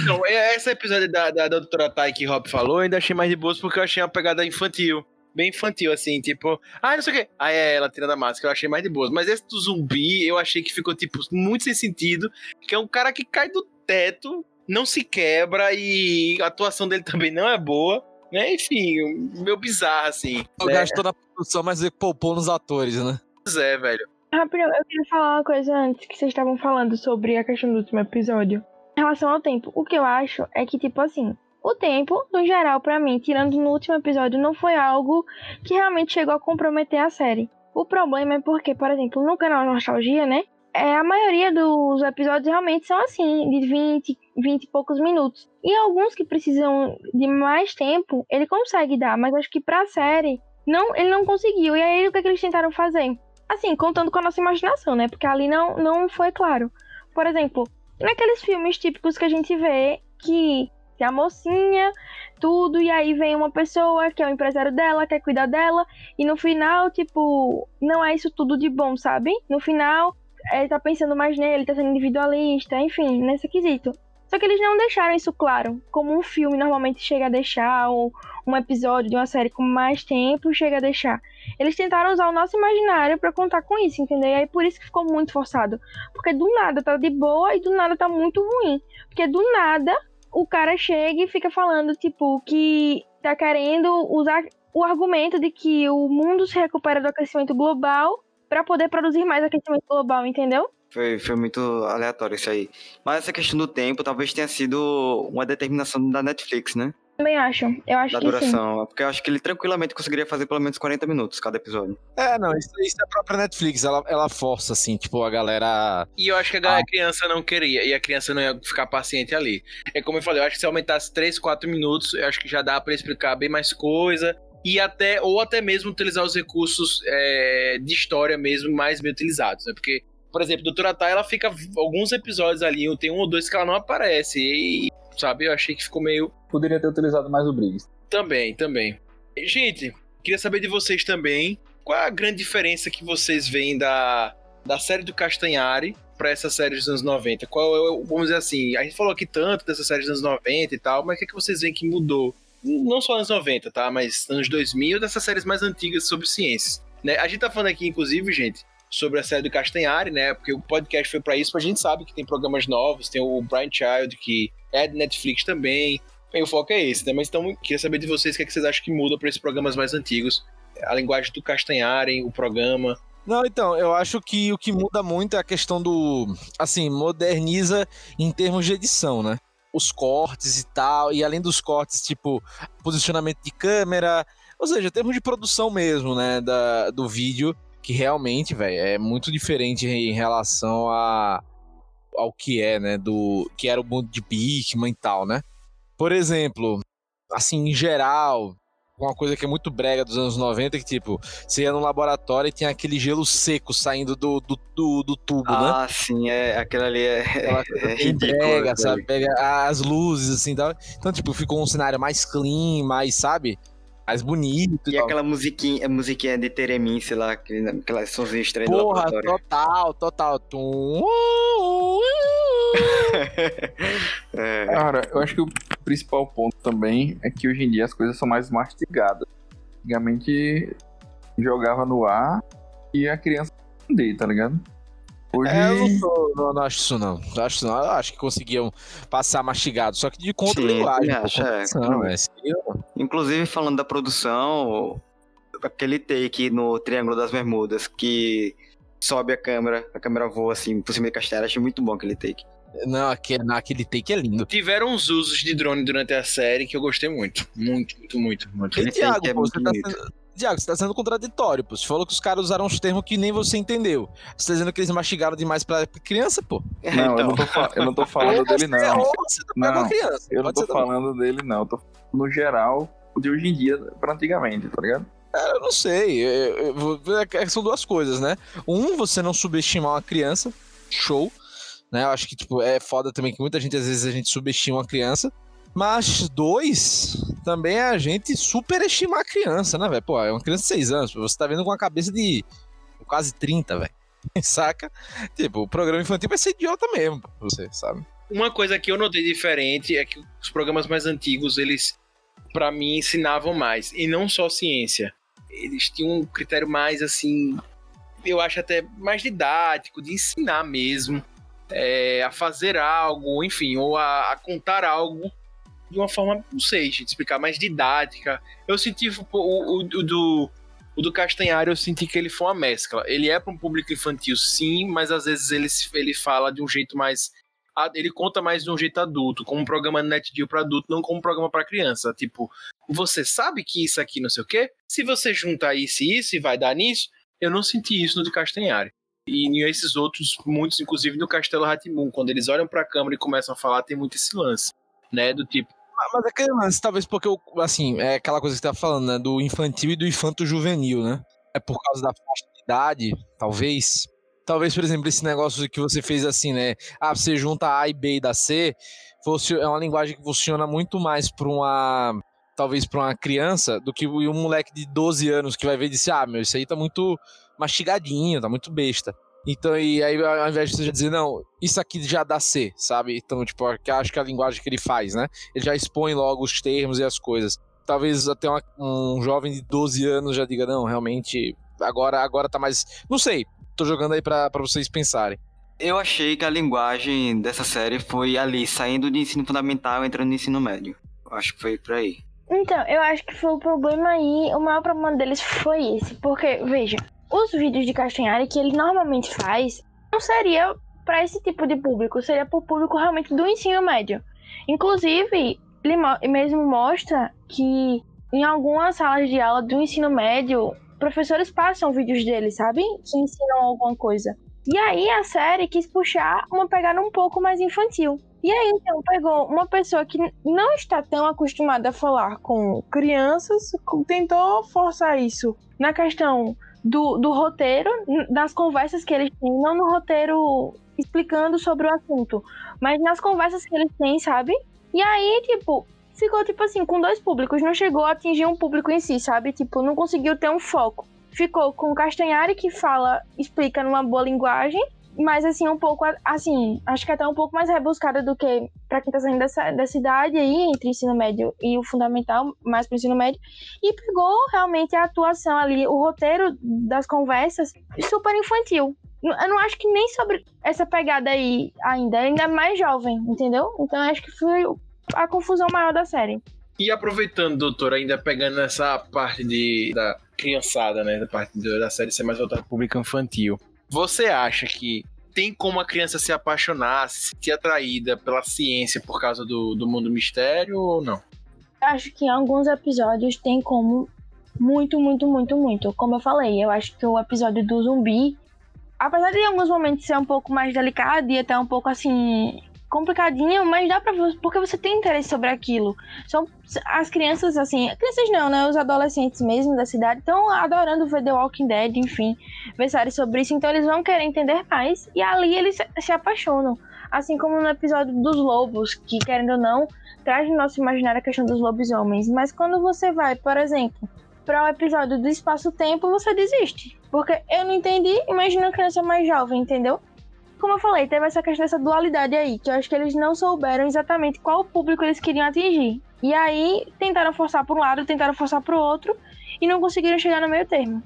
Então, esse episódio da, da, da Doutora Tai que o Rob falou, eu ainda achei mais de boas porque eu achei uma pegada infantil. Bem infantil, assim, tipo, ah, não sei o quê. Aí é ela tirando a máscara, eu achei mais de boas. Mas esse do zumbi, eu achei que ficou, tipo, muito sem sentido. Que é um cara que cai do teto, não se quebra e a atuação dele também não é boa. Né? Enfim, meio bizarro, assim. Gastou na produção, mas ele poupou nos atores, né? Pois é, velho. Rapidão, eu queria falar uma coisa antes que vocês estavam falando sobre a questão do último episódio. Em relação ao tempo, o que eu acho é que, tipo assim, o tempo, no geral, pra mim, tirando no último episódio, não foi algo que realmente chegou a comprometer a série. O problema é porque, por exemplo, no canal Nostalgia, né? É, a maioria dos episódios realmente são assim, de 20, 20 e poucos minutos. E alguns que precisam de mais tempo, ele consegue dar, mas acho que pra série, não, ele não conseguiu. E aí, o que, é que eles tentaram fazer? Assim, contando com a nossa imaginação, né? Porque ali não, não foi claro. Por exemplo, naqueles filmes típicos que a gente vê que tem a mocinha, tudo, e aí vem uma pessoa que é o empresário dela, quer cuidar dela, e no final, tipo, não é isso tudo de bom, sabe? No final, ele tá pensando mais nele, tá sendo individualista, enfim, nesse quesito. Só que eles não deixaram isso claro, como um filme normalmente chega a deixar, ou um episódio de uma série com mais tempo chega a deixar. Eles tentaram usar o nosso imaginário para contar com isso, entendeu? E aí por isso que ficou muito forçado. Porque do nada tá de boa e do nada tá muito ruim. Porque do nada o cara chega e fica falando, tipo, que tá querendo usar o argumento de que o mundo se recupera do aquecimento global para poder produzir mais aquecimento global, entendeu? Foi, foi muito aleatório isso aí. Mas essa questão do tempo talvez tenha sido uma determinação da Netflix, né? Também acho. Eu acho da que duração. Porque eu acho que ele tranquilamente conseguiria fazer pelo menos 40 minutos cada episódio. É, não, isso, isso é a própria Netflix, ela, ela força, assim, tipo, a galera. E eu acho que a, galera, a criança não queria, e a criança não ia ficar paciente ali. É como eu falei, eu acho que se aumentasse 3, 4 minutos, eu acho que já dá pra explicar bem mais coisa. E até, ou até mesmo utilizar os recursos é, de história mesmo mais bem utilizados, né? Porque por exemplo, Doutora Tai, ela fica alguns episódios ali, tem um ou dois que ela não aparece. E, sabe, eu achei que ficou meio. Poderia ter utilizado mais o Briggs. Também, também. Gente, queria saber de vocês também. Qual é a grande diferença que vocês veem da, da série do Castanhari para essa série dos anos 90? Qual é, vamos dizer assim, a gente falou aqui tanto dessa série dos anos 90 e tal, mas o que, é que vocês veem que mudou? Não só anos 90, tá? Mas anos 2000, dessas séries mais antigas sobre ciências. Né? A gente tá falando aqui, inclusive, gente, sobre a série do Castanhari, né? Porque o podcast foi para isso, mas a gente sabe que tem programas novos, tem o Brian Child, que é de Netflix também. Bem, o foco é esse, né? Mas então, queria saber de vocês o que, é que vocês acham que muda para esses programas mais antigos. A linguagem do Castanhari, o programa. Não, então, eu acho que o que muda muito é a questão do. Assim, moderniza em termos de edição, né? Os cortes e tal, e além dos cortes, tipo, posicionamento de câmera, ou seja, termos de produção mesmo, né? Da, do vídeo que realmente, velho, é muito diferente em relação a, ao que é, né, do que era o mundo de Bigman e tal, né? Por exemplo, assim, em geral, uma coisa que é muito brega dos anos 90, que tipo, você ia no laboratório e tinha aquele gelo seco saindo do, do, do, do tubo, ah, né? Ah, sim, é, aquela ali é, é, é ridículo. Brega, sabe? Pega as luzes, assim, tal. Então, tipo, ficou um cenário mais clean, mais, sabe? Mais bonito. E, e aquela musiquinha, musiquinha de Teremin, sei lá, aquela sonzinha estranha Porra, total, total. Tum. é. Cara, eu acho que o principal ponto também é que hoje em dia as coisas são mais mastigadas. Antigamente jogava no ar e a criança entender, tá ligado? Hoje... É, eu não, tô, não, não, acho isso não. não acho, não. Eu acho que conseguiam passar mastigado, só que de contra linguagem. Acho, é, Inclusive, falando da produção, aquele take no Triângulo das Bermudas, que sobe a câmera, a câmera voa assim por cima de castelo, achei muito bom aquele take. Não, aquele, aquele take é lindo. Tiveram uns usos de drone durante a série que eu gostei muito. Muito, muito, muito. muito. E, Thiago, é você tá sendo, Diago, você tá sendo contraditório, pô. Você falou que os caras usaram uns termos que nem você entendeu. Você tá dizendo que eles mastigaram demais pra criança, pô? Não, então. eu, não tô eu não tô falando dele, não. É, você tá não, criança, eu não tô falando também. dele, não. Eu tô no geral de hoje em dia pra antigamente, tá ligado? É, eu não sei. Eu, eu, eu, são duas coisas, né? Um, você não subestimar uma criança. Show. Né? Eu acho que tipo, é foda também que muita gente, às vezes, a gente subestima uma criança. Mas dois, também é a gente superestimar a criança, né, velho? Pô, é uma criança de 6 anos, você tá vendo com uma cabeça de quase 30, velho. Saca? Tipo, o programa infantil vai ser idiota mesmo, você, sabe? Uma coisa que eu notei diferente é que os programas mais antigos, eles, para mim, ensinavam mais. E não só ciência. Eles tinham um critério mais, assim, eu acho até mais didático, de ensinar mesmo. É, a fazer algo, enfim, ou a, a contar algo de uma forma, não sei, gente, explicar mais didática. Eu senti o, o, o do, O do Castanhari eu senti que ele foi uma mescla. Ele é para um público infantil, sim, mas às vezes ele, ele fala de um jeito mais. Ele conta mais de um jeito adulto, como um programa NetGeo para adulto, não como um programa para criança. Tipo, você sabe que isso aqui não sei o quê? Se você juntar isso e isso e vai dar nisso, eu não senti isso no do Castanhari. E esses outros, muitos, inclusive no Castelo Ratimun, quando eles olham pra câmera e começam a falar, tem muito esse lance, né? Do tipo, Mas aquele lance, talvez porque, eu, assim, é aquela coisa que você tá falando, né? Do infantil e do infanto juvenil, né? É por causa da faixa de idade, talvez. Talvez, por exemplo, esse negócio que você fez assim, né? Ah, você junta a e B e da C, fosse, é uma linguagem que funciona muito mais pra uma. Talvez pra uma criança do que um moleque de 12 anos que vai ver e dizer, ah, meu, isso aí tá muito mastigadinho, tá muito besta. Então, e aí, ao invés de você já dizer, não, isso aqui já dá C, sabe? Então, tipo, eu acho que é a linguagem que ele faz, né? Ele já expõe logo os termos e as coisas. Talvez até uma- um jovem de 12 anos já diga, não, realmente, agora, agora tá mais. Não sei, tô jogando aí pra, pra vocês pensarem. Eu achei que a linguagem dessa série foi ali, saindo do ensino fundamental e entrando no ensino médio. Eu acho que foi por aí. Então, eu acho que foi o problema aí, o maior problema deles foi esse. Porque, veja, os vídeos de Castanhari que ele normalmente faz não seria para esse tipo de público, seria para o público realmente do ensino médio. Inclusive, ele mo- mesmo mostra que em algumas salas de aula do ensino médio, professores passam vídeos dele, sabe? Que ensinam alguma coisa. E aí a série quis puxar uma pegada um pouco mais infantil. E aí, então, pegou uma pessoa que não está tão acostumada a falar com crianças, tentou forçar isso na questão do, do roteiro, das conversas que eles têm, não no roteiro explicando sobre o assunto, mas nas conversas que eles têm, sabe? E aí, tipo, ficou, tipo assim, com dois públicos, não chegou a atingir um público em si, sabe? Tipo, não conseguiu ter um foco. Ficou com o Castanhari, que fala, explica numa boa linguagem, mas assim, um pouco, assim, acho que até um pouco mais rebuscada do que pra quem tá saindo dessa, dessa idade aí, entre ensino médio e o fundamental, mais pro ensino médio, e pegou realmente a atuação ali, o roteiro das conversas, super infantil. Eu não acho que nem sobre essa pegada aí ainda, ainda é mais jovem, entendeu? Então acho que foi a confusão maior da série. E aproveitando, doutor, ainda pegando essa parte de, da criançada, né? Da parte da série ser mais voltada para público infantil. Você acha que tem como a criança se apaixonar, se atraída pela ciência por causa do, do mundo mistério ou não? acho que em alguns episódios tem como muito, muito, muito, muito. Como eu falei, eu acho que o episódio do zumbi, apesar de em alguns momentos ser um pouco mais delicado e até um pouco assim complicadinho, mas dá pra porque você tem interesse sobre aquilo. São as crianças assim, crianças não, né, os adolescentes mesmo da cidade estão adorando ver The Walking Dead, enfim, ver séries sobre isso, então eles vão querer entender mais e ali eles se, apaixonam. Assim como no episódio dos lobos, que querendo ou não, traz no nosso imaginário a questão dos lobisomens. Mas quando você vai, por exemplo, para o episódio do espaço-tempo, você desiste. Porque eu não entendi, imagina uma criança mais jovem, entendeu? Como eu falei, teve essa questão dessa dualidade aí, que eu acho que eles não souberam exatamente qual público eles queriam atingir. E aí tentaram forçar para um lado, tentaram forçar para o outro e não conseguiram chegar no meio termo.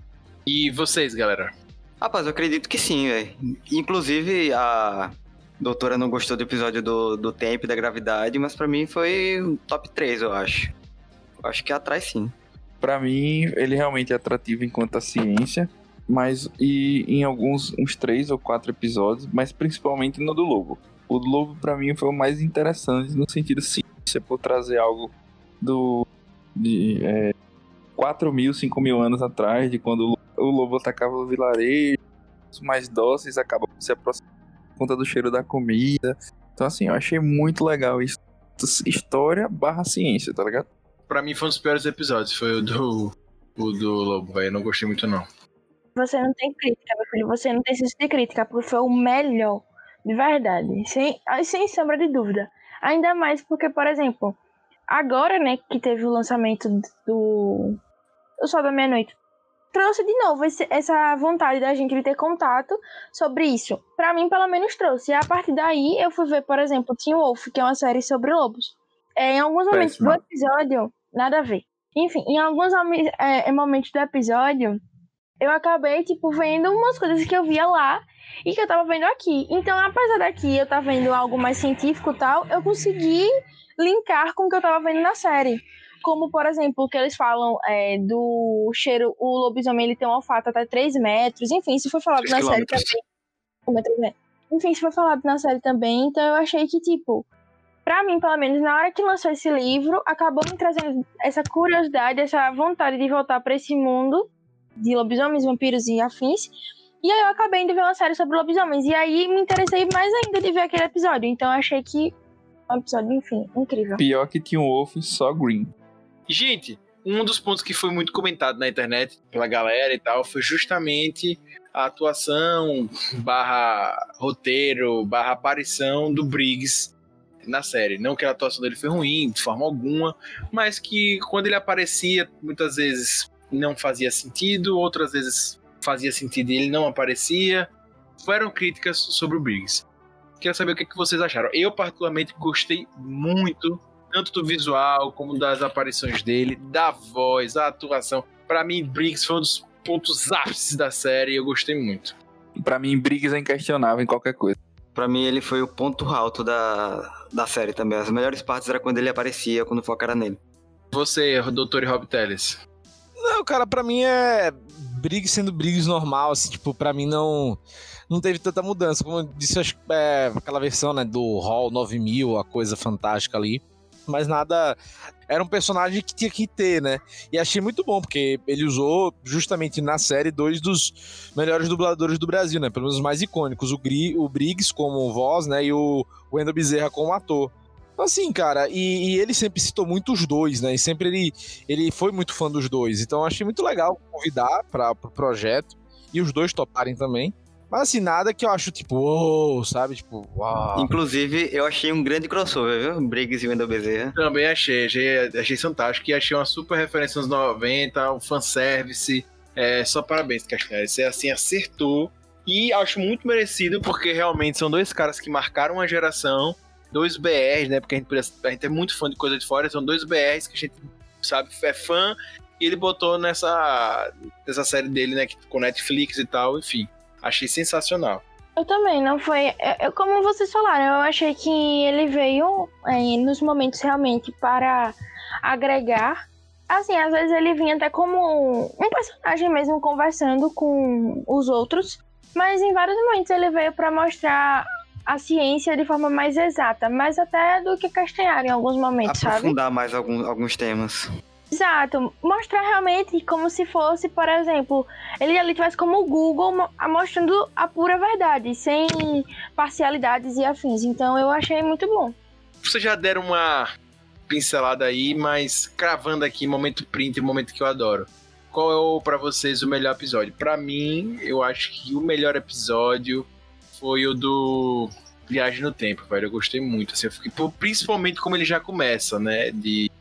E vocês, galera? Rapaz, eu acredito que sim, velho. Inclusive, a doutora não gostou do episódio do, do tempo e da gravidade, mas pra mim foi um top 3, eu acho. Eu acho que atrai sim. Pra mim, ele realmente é atrativo enquanto a ciência, mas e em alguns uns três ou quatro episódios, mas principalmente no do Lobo. O do Lobo pra mim foi o mais interessante no sentido ciência por trazer algo do de é, 4 mil, 5 mil anos atrás, de quando o Lobo- atacava o vilarejo, os mais dóceis acabam se aproximando por conta do cheiro da comida. Então assim, eu achei muito legal isso. História barra ciência, tá ligado? Pra mim foi um dos piores episódios, foi o do, o do Lobo. Eu não gostei muito, não. Você não tem crítica, meu filho. Você não tem senso de crítica, porque foi o melhor. De verdade. Sem, ah, sem sombra de dúvida. Ainda mais porque, por exemplo, agora, né, que teve o lançamento do. O Sol da Meia-Noite. Trouxe de novo esse- essa vontade da gente de ter contato sobre isso. Pra mim, pelo menos, trouxe. E a partir daí, eu fui ver, por exemplo, Teen Wolf, que é uma série sobre lobos. É, em alguns momentos do episódio, nada a ver. Enfim, em alguns é, momentos do episódio, eu acabei, tipo, vendo umas coisas que eu via lá e que eu tava vendo aqui. Então, apesar daqui eu tava vendo algo mais científico e tal, eu consegui linkar com o que eu tava vendo na série. como, por exemplo, o que eles falam é, do cheiro, o lobisomem ele tem um olfato até 3 metros, enfim, isso foi falado na série também. Enfim, isso foi falado na série também, então eu achei que, tipo, pra mim, pelo menos, na hora que lançou esse livro, acabou me trazendo essa curiosidade, essa vontade de voltar pra esse mundo de lobisomens, vampiros e afins. E aí eu acabei de ver uma série sobre lobisomens. E aí me interessei mais ainda de ver aquele episódio. Então eu achei que é um episódio, enfim, incrível. Pior que tinha um Wolf só Green. Gente, um dos pontos que foi muito comentado na internet pela galera e tal foi justamente a atuação barra roteiro, barra aparição do Briggs na série. Não que a atuação dele foi ruim, de forma alguma, mas que quando ele aparecia, muitas vezes não fazia sentido, outras vezes fazia sentido e ele não aparecia. Foram críticas sobre o Briggs. Quero saber o que, que vocês acharam. Eu, particularmente, gostei muito, tanto do visual como das aparições dele, da voz, da atuação. Pra mim, Briggs foi um dos pontos ápices da série e eu gostei muito. Pra mim, Briggs é inquestionável em qualquer coisa. Pra mim, ele foi o ponto alto da, da série também. As melhores partes era quando ele aparecia, quando focaram nele. Você, Dr. Rob Teles. Não, cara, pra mim é Briggs sendo Briggs normal, assim, tipo, pra mim não não teve tanta mudança. Como eu disse, acho que é aquela versão, né, do Hall 9000, a coisa fantástica ali. Mas nada. Era um personagem que tinha que ter, né? E achei muito bom, porque ele usou justamente na série dois dos melhores dubladores do Brasil, né? Pelo menos os mais icônicos. O, Gri, o Briggs como voz, né? E o Wendell Bezerra como ator. Então, assim, cara, e, e ele sempre citou muito os dois, né? E sempre ele, ele foi muito fã dos dois. Então, eu achei muito legal convidar para pro projeto e os dois toparem também. Mas, assim, nada que eu acho, tipo, uou, sabe? Tipo, uau. Inclusive, eu achei um grande crossover, viu? Briggs e Wendell Bezerra. Também achei, achei, achei fantástico. E achei uma super referência nos 90, um fanservice. É, só parabéns, Castanheira. Você, assim, acertou. E acho muito merecido, porque realmente são dois caras que marcaram uma geração. Dois BRs, né? Porque a gente, a gente é muito fã de coisa de fora. São dois BRs que a gente, sabe, é fã. E ele botou nessa, nessa série dele, né? Com Netflix e tal, enfim. Achei sensacional. Eu também, não foi. eu- eu- como vocês falaram, eu achei que ele veio é, nos momentos realmente para agregar. Assim, às vezes ele vinha até como um personagem mesmo conversando com os outros, mas em vários momentos ele veio para mostrar a ciência de forma mais exata, mais até do que Castanhar em alguns momentos, sabe? Aprofundar mais alguns, alguns temas. Exato, mostrar realmente como se fosse, por exemplo, ele ali tivesse como o Google mo- mostrando a pura verdade, sem parcialidades e afins. Então eu achei muito bom. Vocês já deram uma pincelada aí, mas cravando aqui, momento print, momento que eu adoro. Qual é o, pra vocês o melhor episódio? Pra mim, eu acho que o melhor episódio foi o do Viagem no Tempo, velho. Eu gostei muito. Assim, eu fiquei, principalmente como ele já começa, né? De,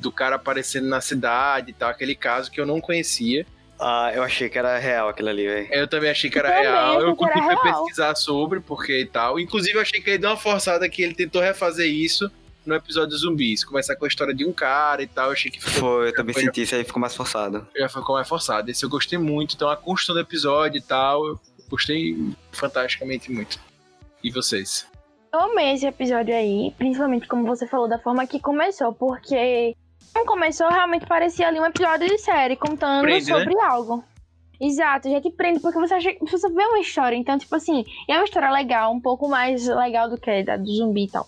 do cara aparecendo na cidade e tal, aquele caso que eu não conhecia. Ah, eu achei que era real aquilo ali, velho. Eu também achei que era Eu real. Eu curti real. pesquisar sobre, porque e tal. Inclusive, eu achei que ele deu uma forçada que ele tentou refazer isso no episódio dos zumbis. Começar com a história de um cara e tal. Eu achei que ficou, Foi, eu também foi- senti isso aí, ficou mais forçado. já ficou mais forçado. Esse eu gostei muito. Então, a construção do episódio e tal, gostei fantasticamente muito. E vocês? Eu amei esse episódio aí, principalmente como você falou, da forma que começou, porque quando começou realmente parecia ali um episódio de série, contando Prende, né? sobre algo. Exato, já te prende, porque você, acha, você vê uma história, então, tipo assim, é uma história legal, um pouco mais legal do que a do zumbi e tal.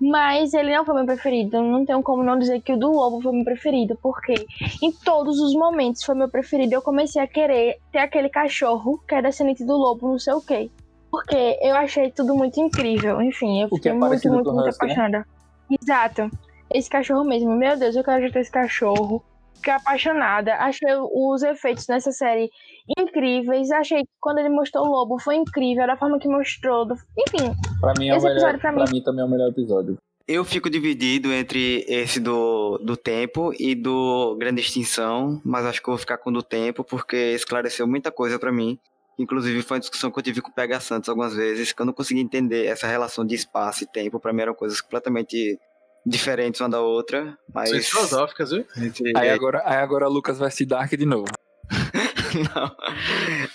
Mas ele não foi meu preferido, não tenho como não dizer que o do Lobo foi meu preferido, porque em todos os momentos foi meu preferido. Eu comecei a querer ter aquele cachorro que é descendente do Lobo, não sei o quê. Porque eu achei tudo muito incrível. Enfim, eu que fiquei é muito, muito, muito Husky, né? apaixonada. Exato. Esse cachorro mesmo. Meu Deus, eu quero ter esse cachorro. Fiquei apaixonada. Achei os efeitos nessa série incríveis. Achei que quando ele mostrou o lobo foi incrível. Da forma que mostrou. do- Enfim, Pra mim, é Esse melhor, episódio pra pra mim- mim também é o melhor episódio. Eu fico dividido entre esse do, do tempo e do Grande Extinção, mas acho que eu vou ficar com o do tempo porque esclareceu muita coisa pra mim. Inclusive foi uma discussão que eu tive com o Pega Santos algumas vezes, que eu não consegui entender essa relação de espaço e tempo. Pra mim eram coisas completamente diferentes uma da outra, mas... São filosóficas, viu? Aí agora, aí agora o Lucas vai se dark de novo. não.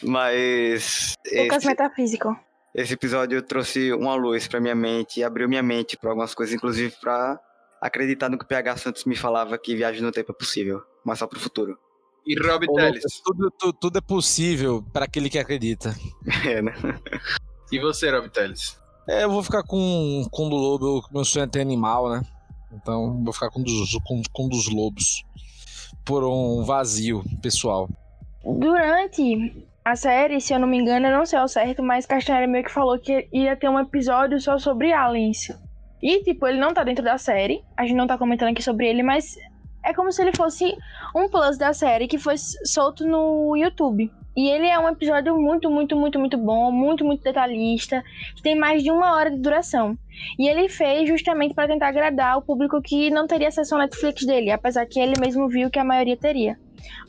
Mas... Lucas esse- Metafísico. Esse episódio trouxe uma luz pra minha mente e abriu minha mente pra algumas coisas, inclusive pra acreditar no que o PH Santos me falava que viagem no tempo é possível, mas só pro futuro. E Rob Ô, Teles? Lucas, tudo, tu- tudo é possível para aquele que acredita. É, né? E você, Rob Teles? É, eu vou ficar com, com o lobo, eu- meu sonho é ter animal, né? Então vou ficar com dos, com, com dos lobos. Por um vazio pessoal. Durante a série, se eu não me engano, eu não sei ao certo, mas Castanheira meio que falou que ia ter um episódio só sobre aliens. E, tipo, ele não tá dentro da série, a gente não tá comentando aqui sobre ele, mas é como se ele fosse um plus da série que foi solto no YouTube. E ele é um episódio muito, muito, muito, muito bom, muito, muito detalhista, que tem mais de uma hora de duração. E ele fez justamente para tentar agradar o público que não teria acesso ao Netflix dele, apesar que ele mesmo viu que a maioria teria.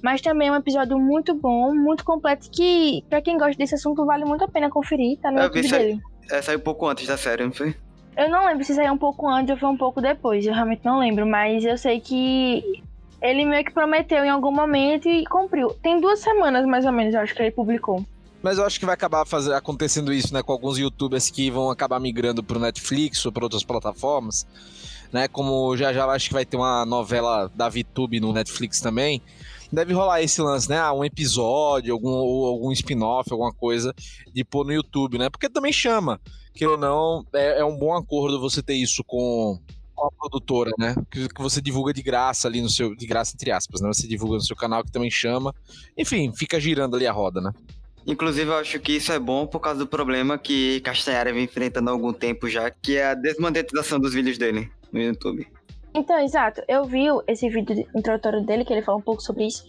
Mas também é um episódio muito bom, muito completo, que pra quem gosta desse assunto vale muito a pena conferir, tá no Eu vi YouTube aí. dele. É, saiu pouco antes da série, não foi? Eu não lembro se saiu um pouco antes ou foi um pouco depois, eu realmente não lembro, mas eu sei que ele meio que prometeu em algum momento e cumpriu. Tem duas semanas mais ou menos, eu acho que ele publicou. Mas eu acho que vai acabar fazer, acontecendo isso, né? Com alguns youtubers que vão acabar migrando pro Netflix ou para outras plataformas. Né? Como já já acho que vai ter uma novela da VTube no Netflix também. Deve rolar esse lance, né? Ah, um episódio, algum, algum spin-off, alguma coisa de pôr no YouTube, né? Porque também chama. Que ou não, é, é um bom acordo você ter isso com, com a produtora, né? Que, que você divulga de graça ali no seu. De graça, entre aspas, né? Você divulga no seu canal que também chama. Enfim, fica girando ali a roda, né? Inclusive, eu acho que isso é bom por causa do problema que Castanhari vem enfrentando há algum tempo já, que é a desmonetização dos vídeos dele no YouTube. Então, exato, eu vi esse vídeo de- introdutório dele, que ele fala um pouco sobre isso,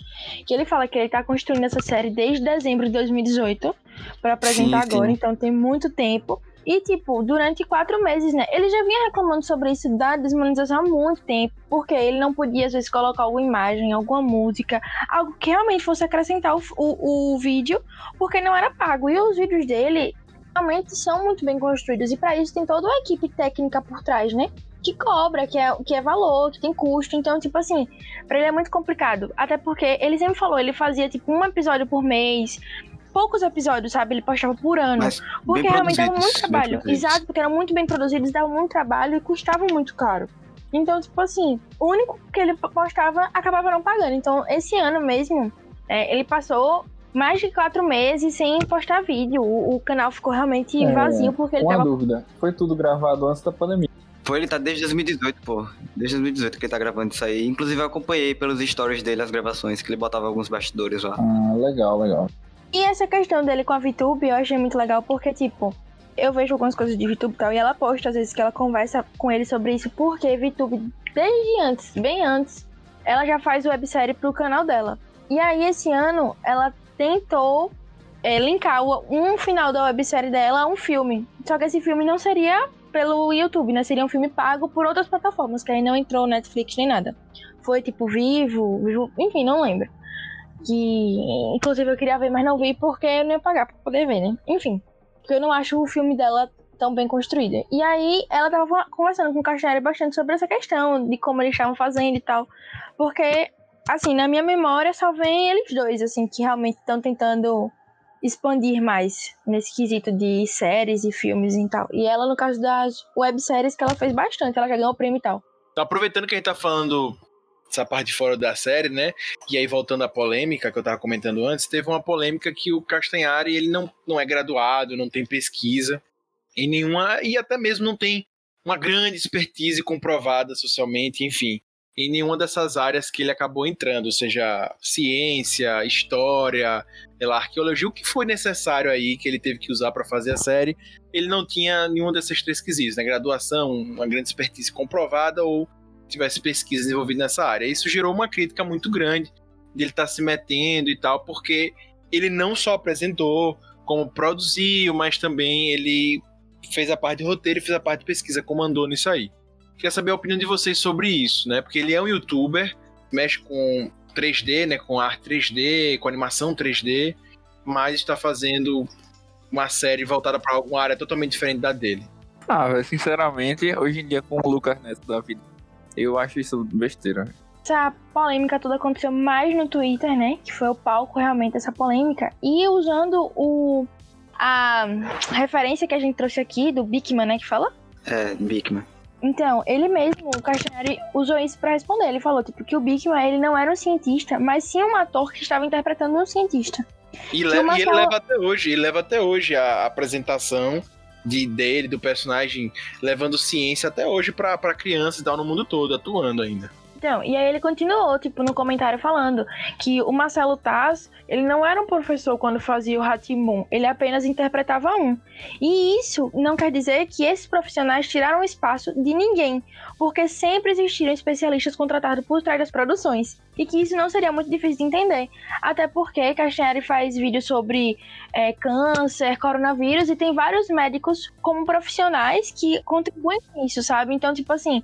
que ele fala que ele tá construindo essa série desde dezembro de 2018 pra apresentar Sim, sim. agora, então tem muito tempo. E, tipo, durante quatro meses, né? Ele já vinha reclamando sobre isso da desmonetização há muito tempo, porque ele não podia, às vezes, colocar alguma imagem, alguma música, algo que realmente fosse acrescentar o, o, o vídeo, porque não era pago. E os vídeos dele realmente são muito bem construídos, e pra isso tem toda uma equipe técnica por trás, né? que cobra, que é, que é valor, que tem custo. Então, tipo assim, pra ele é muito complicado. Até porque ele sempre falou, ele fazia tipo um episódio por mês. Poucos episódios, sabe? Ele postava por ano. Mas porque realmente dava muito trabalho. Exato, porque eram muito bem produzidos, davam muito trabalho e custavam muito caro. Então, tipo assim, o único que ele postava acabava não pagando. Então, esse ano mesmo, é, ele passou mais de quatro meses sem postar vídeo. O, o canal ficou realmente É, vazio porque ele Uma tava dúvida. Foi tudo gravado antes da pandemia. Foi, ele tá desde 2018, pô. Desde 2018 que ele tá gravando isso aí. Inclusive, eu acompanhei pelos stories dele as gravações, que ele botava alguns bastidores lá. Ah, legal, legal. E essa questão dele com a VTube eu achei muito legal porque, tipo, eu vejo algumas coisas de VTube e tal, e ela posta às vezes que ela conversa com ele sobre isso, porque VTube, desde antes, bem antes, ela já faz websérie pro canal dela. E aí, esse ano, ela tentou é, linkar um final da websérie dela a um filme. Só que esse filme não seria pelo YouTube, né? Seria um filme pago por outras plataformas, que aí não entrou Netflix nem nada. Foi tipo Vivo, Vivo enfim, não lembro. Que, inclusive, eu queria ver, mas não vi porque eu não ia pagar pra poder ver, né? Enfim, porque eu não acho o filme dela tão bem construído. E aí, ela tava conversando com o Castanheira bastante sobre essa questão, de como eles estavam fazendo e tal. Porque, assim, na minha memória só vem eles dois, assim, que realmente estão tentando expandir mais nesse quesito de séries e filmes e tal. E ela, no caso das webséries, que ela fez bastante, ela já ganhou o prêmio e tal. Então, aproveitando que a gente tá falando essa parte de fora da série, né? E aí, voltando à polêmica que eu tava comentando antes, teve uma polêmica que o Castanhari, ele não, não é graduado, não tem pesquisa em nenhuma, e até mesmo não tem uma grande expertise comprovada socialmente, enfim, em nenhuma dessas áreas que ele acabou entrando, seja ciência, história, lá, arqueologia, o que foi necessário aí que ele teve que usar para fazer a série, ele não tinha nenhum desses três quesitos, né? Graduação, uma grande expertise comprovada ou tivesse pesquisa desenvolvida nessa área. Isso gerou uma crítica muito grande de ele estar se metendo e tal, porque ele não só apresentou, como produziu, mas também ele fez a parte de roteiro e fez a parte de pesquisa, comandou nisso aí. Queria saber a opinião de vocês sobre isso, né? Porque ele é um youtuber, mexe com 3D, né? Com arte 3D, com animação 3D, mas está fazendo uma série voltada para alguma área totalmente diferente da dele. Ah, sinceramente, hoje em dia com o Lucas Neto da vida, eu acho isso besteira. Essa polêmica toda aconteceu mais no Twitter, né? Que foi o palco realmente dessa polêmica. E usando o a referência que a gente trouxe aqui do Bigman, né? Que fala? É, Bigman. Então, ele mesmo, o Castanhari, usou isso pra responder. Ele falou, tipo, que o Bigman, ele não era um cientista, mas sim um ator que estava interpretando um cientista. E, le- e ele Marcelo- leva até hoje, ele leva até hoje a apresentação de, dele, do personagem, levando ciência até hoje pra, pra criança e tal, no mundo todo, atuando ainda. Então, e aí ele continuou, tipo, no comentário falando que o Marcelo Taz, ele não era um professor quando fazia o Ratimbun, ele apenas interpretava um. E isso não quer dizer que esses profissionais tiraram espaço de ninguém, porque sempre existiram especialistas contratados por trás das produções. E que isso não seria muito difícil de entender. Até porque Castanhari faz vídeos sobre é, câncer, coronavírus, e tem vários médicos como profissionais que contribuem com isso, sabe? Então, tipo assim,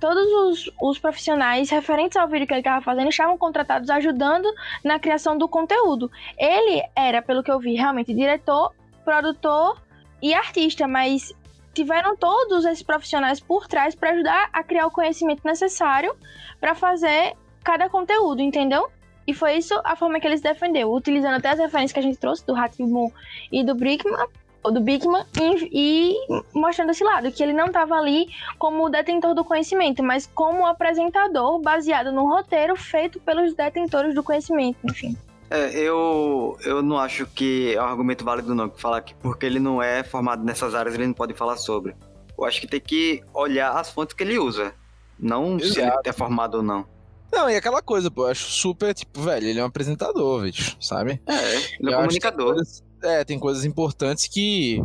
todos os, os profissionais referentes ao vídeo que ele estava fazendo estavam contratados ajudando na criação do conteúdo. Ele era, pelo que eu vi, realmente diretor, produtor e artista, mas tiveram todos esses profissionais por trás para ajudar a criar o conhecimento necessário para fazer cada conteúdo, entendeu? E foi isso a forma que eles defendeu, utilizando até as referências que a gente trouxe do Hatimo e do Brickman, do Bigman, e, e mostrando esse lado, que ele não estava ali como o detentor do conhecimento, mas como apresentador baseado num roteiro feito pelos detentores do conhecimento, enfim. É, eu, eu não acho que é um argumento válido não, falar que porque ele não é formado nessas áreas ele não pode falar sobre. Eu acho que tem que olhar as fontes que ele usa, não se ele é formado ou não. Não, e aquela coisa, pô, eu acho super, tipo, velho, ele é um apresentador, bicho, sabe? É, ele é tem comunicador. É, tem coisas importantes que,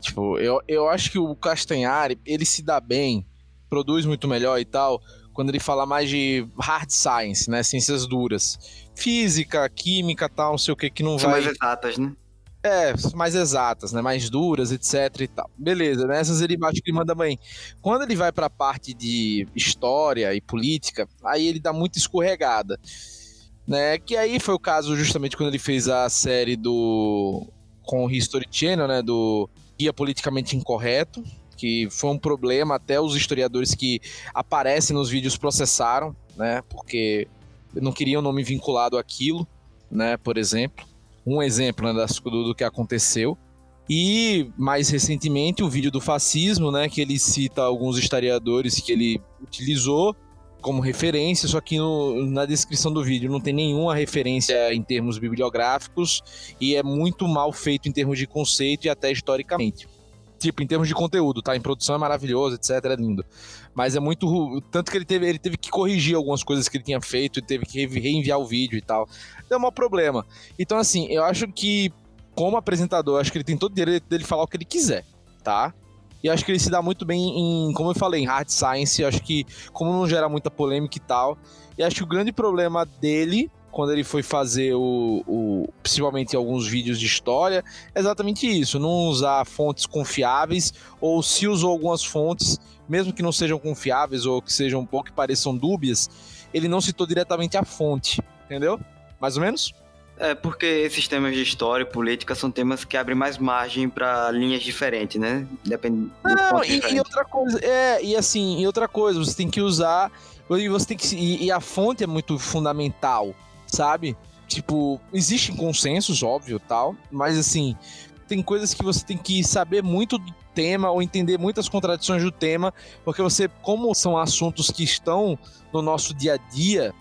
tipo, eu, eu acho que o Castanhari, ele se dá bem, produz muito melhor e tal, quando ele fala mais de hard science, né, ciências duras. Física, química, tal, não sei o que, que não São vai... mais exatas, né? É, mais exatas, né? Mais duras, etc e tal. Beleza, nessas ele acho que ele manda bem. Quando ele vai pra parte de história e política, aí ele dá muita escorregada. Né? Que aí foi o caso justamente quando ele fez a série do com o History Channel, né, do Guia Politicamente Incorreto, que foi um problema até os historiadores que aparecem nos vídeos processaram, né, porque não queriam nome vinculado àquilo, né, por exemplo um exemplo né, do, do que aconteceu. E mais recentemente o vídeo do fascismo, né, que ele cita alguns historiadores que ele utilizou como referência, só que no- na descrição do vídeo não tem nenhuma referência em termos bibliográficos e é muito mal feito em termos de conceito e até historicamente. Tipo, em termos de conteúdo, tá? Em produção é maravilhoso, etc, é lindo. Mas é muito. Tanto que ele teve, ele teve que corrigir algumas coisas que ele tinha feito e teve que re- reenviar o vídeo e tal. Deu um problema. Então, assim, eu acho que, como apresentador, acho que ele tem todo o direito dele falar o que ele quiser, tá? E acho que ele se dá muito bem em, como eu falei, em hard science. Acho que, como não gera muita polêmica e tal. E acho que o grande problema dele, quando ele foi fazer o, o. Principalmente alguns vídeos de história, é exatamente isso. Não usar fontes confiáveis, ou se usou algumas fontes, mesmo que não sejam confiáveis ou que sejam um pouco que pareçam dúbias, ele não citou diretamente a fonte. Entendeu? Mais ou menos? É, porque esses temas de história e política são temas que abrem mais margem pra linhas diferentes, né? Depende do Não, e, e outra coisa, é, e assim, e outra coisa, você tem que usar, e você tem que, e, e a fonte é muito fundamental, sabe? Tipo, existem consensos, óbvio, tal, mas assim, tem coisas que você tem que saber muito do tema ou entender muitas contradições do tema, porque você, como são assuntos que estão no nosso dia a dia,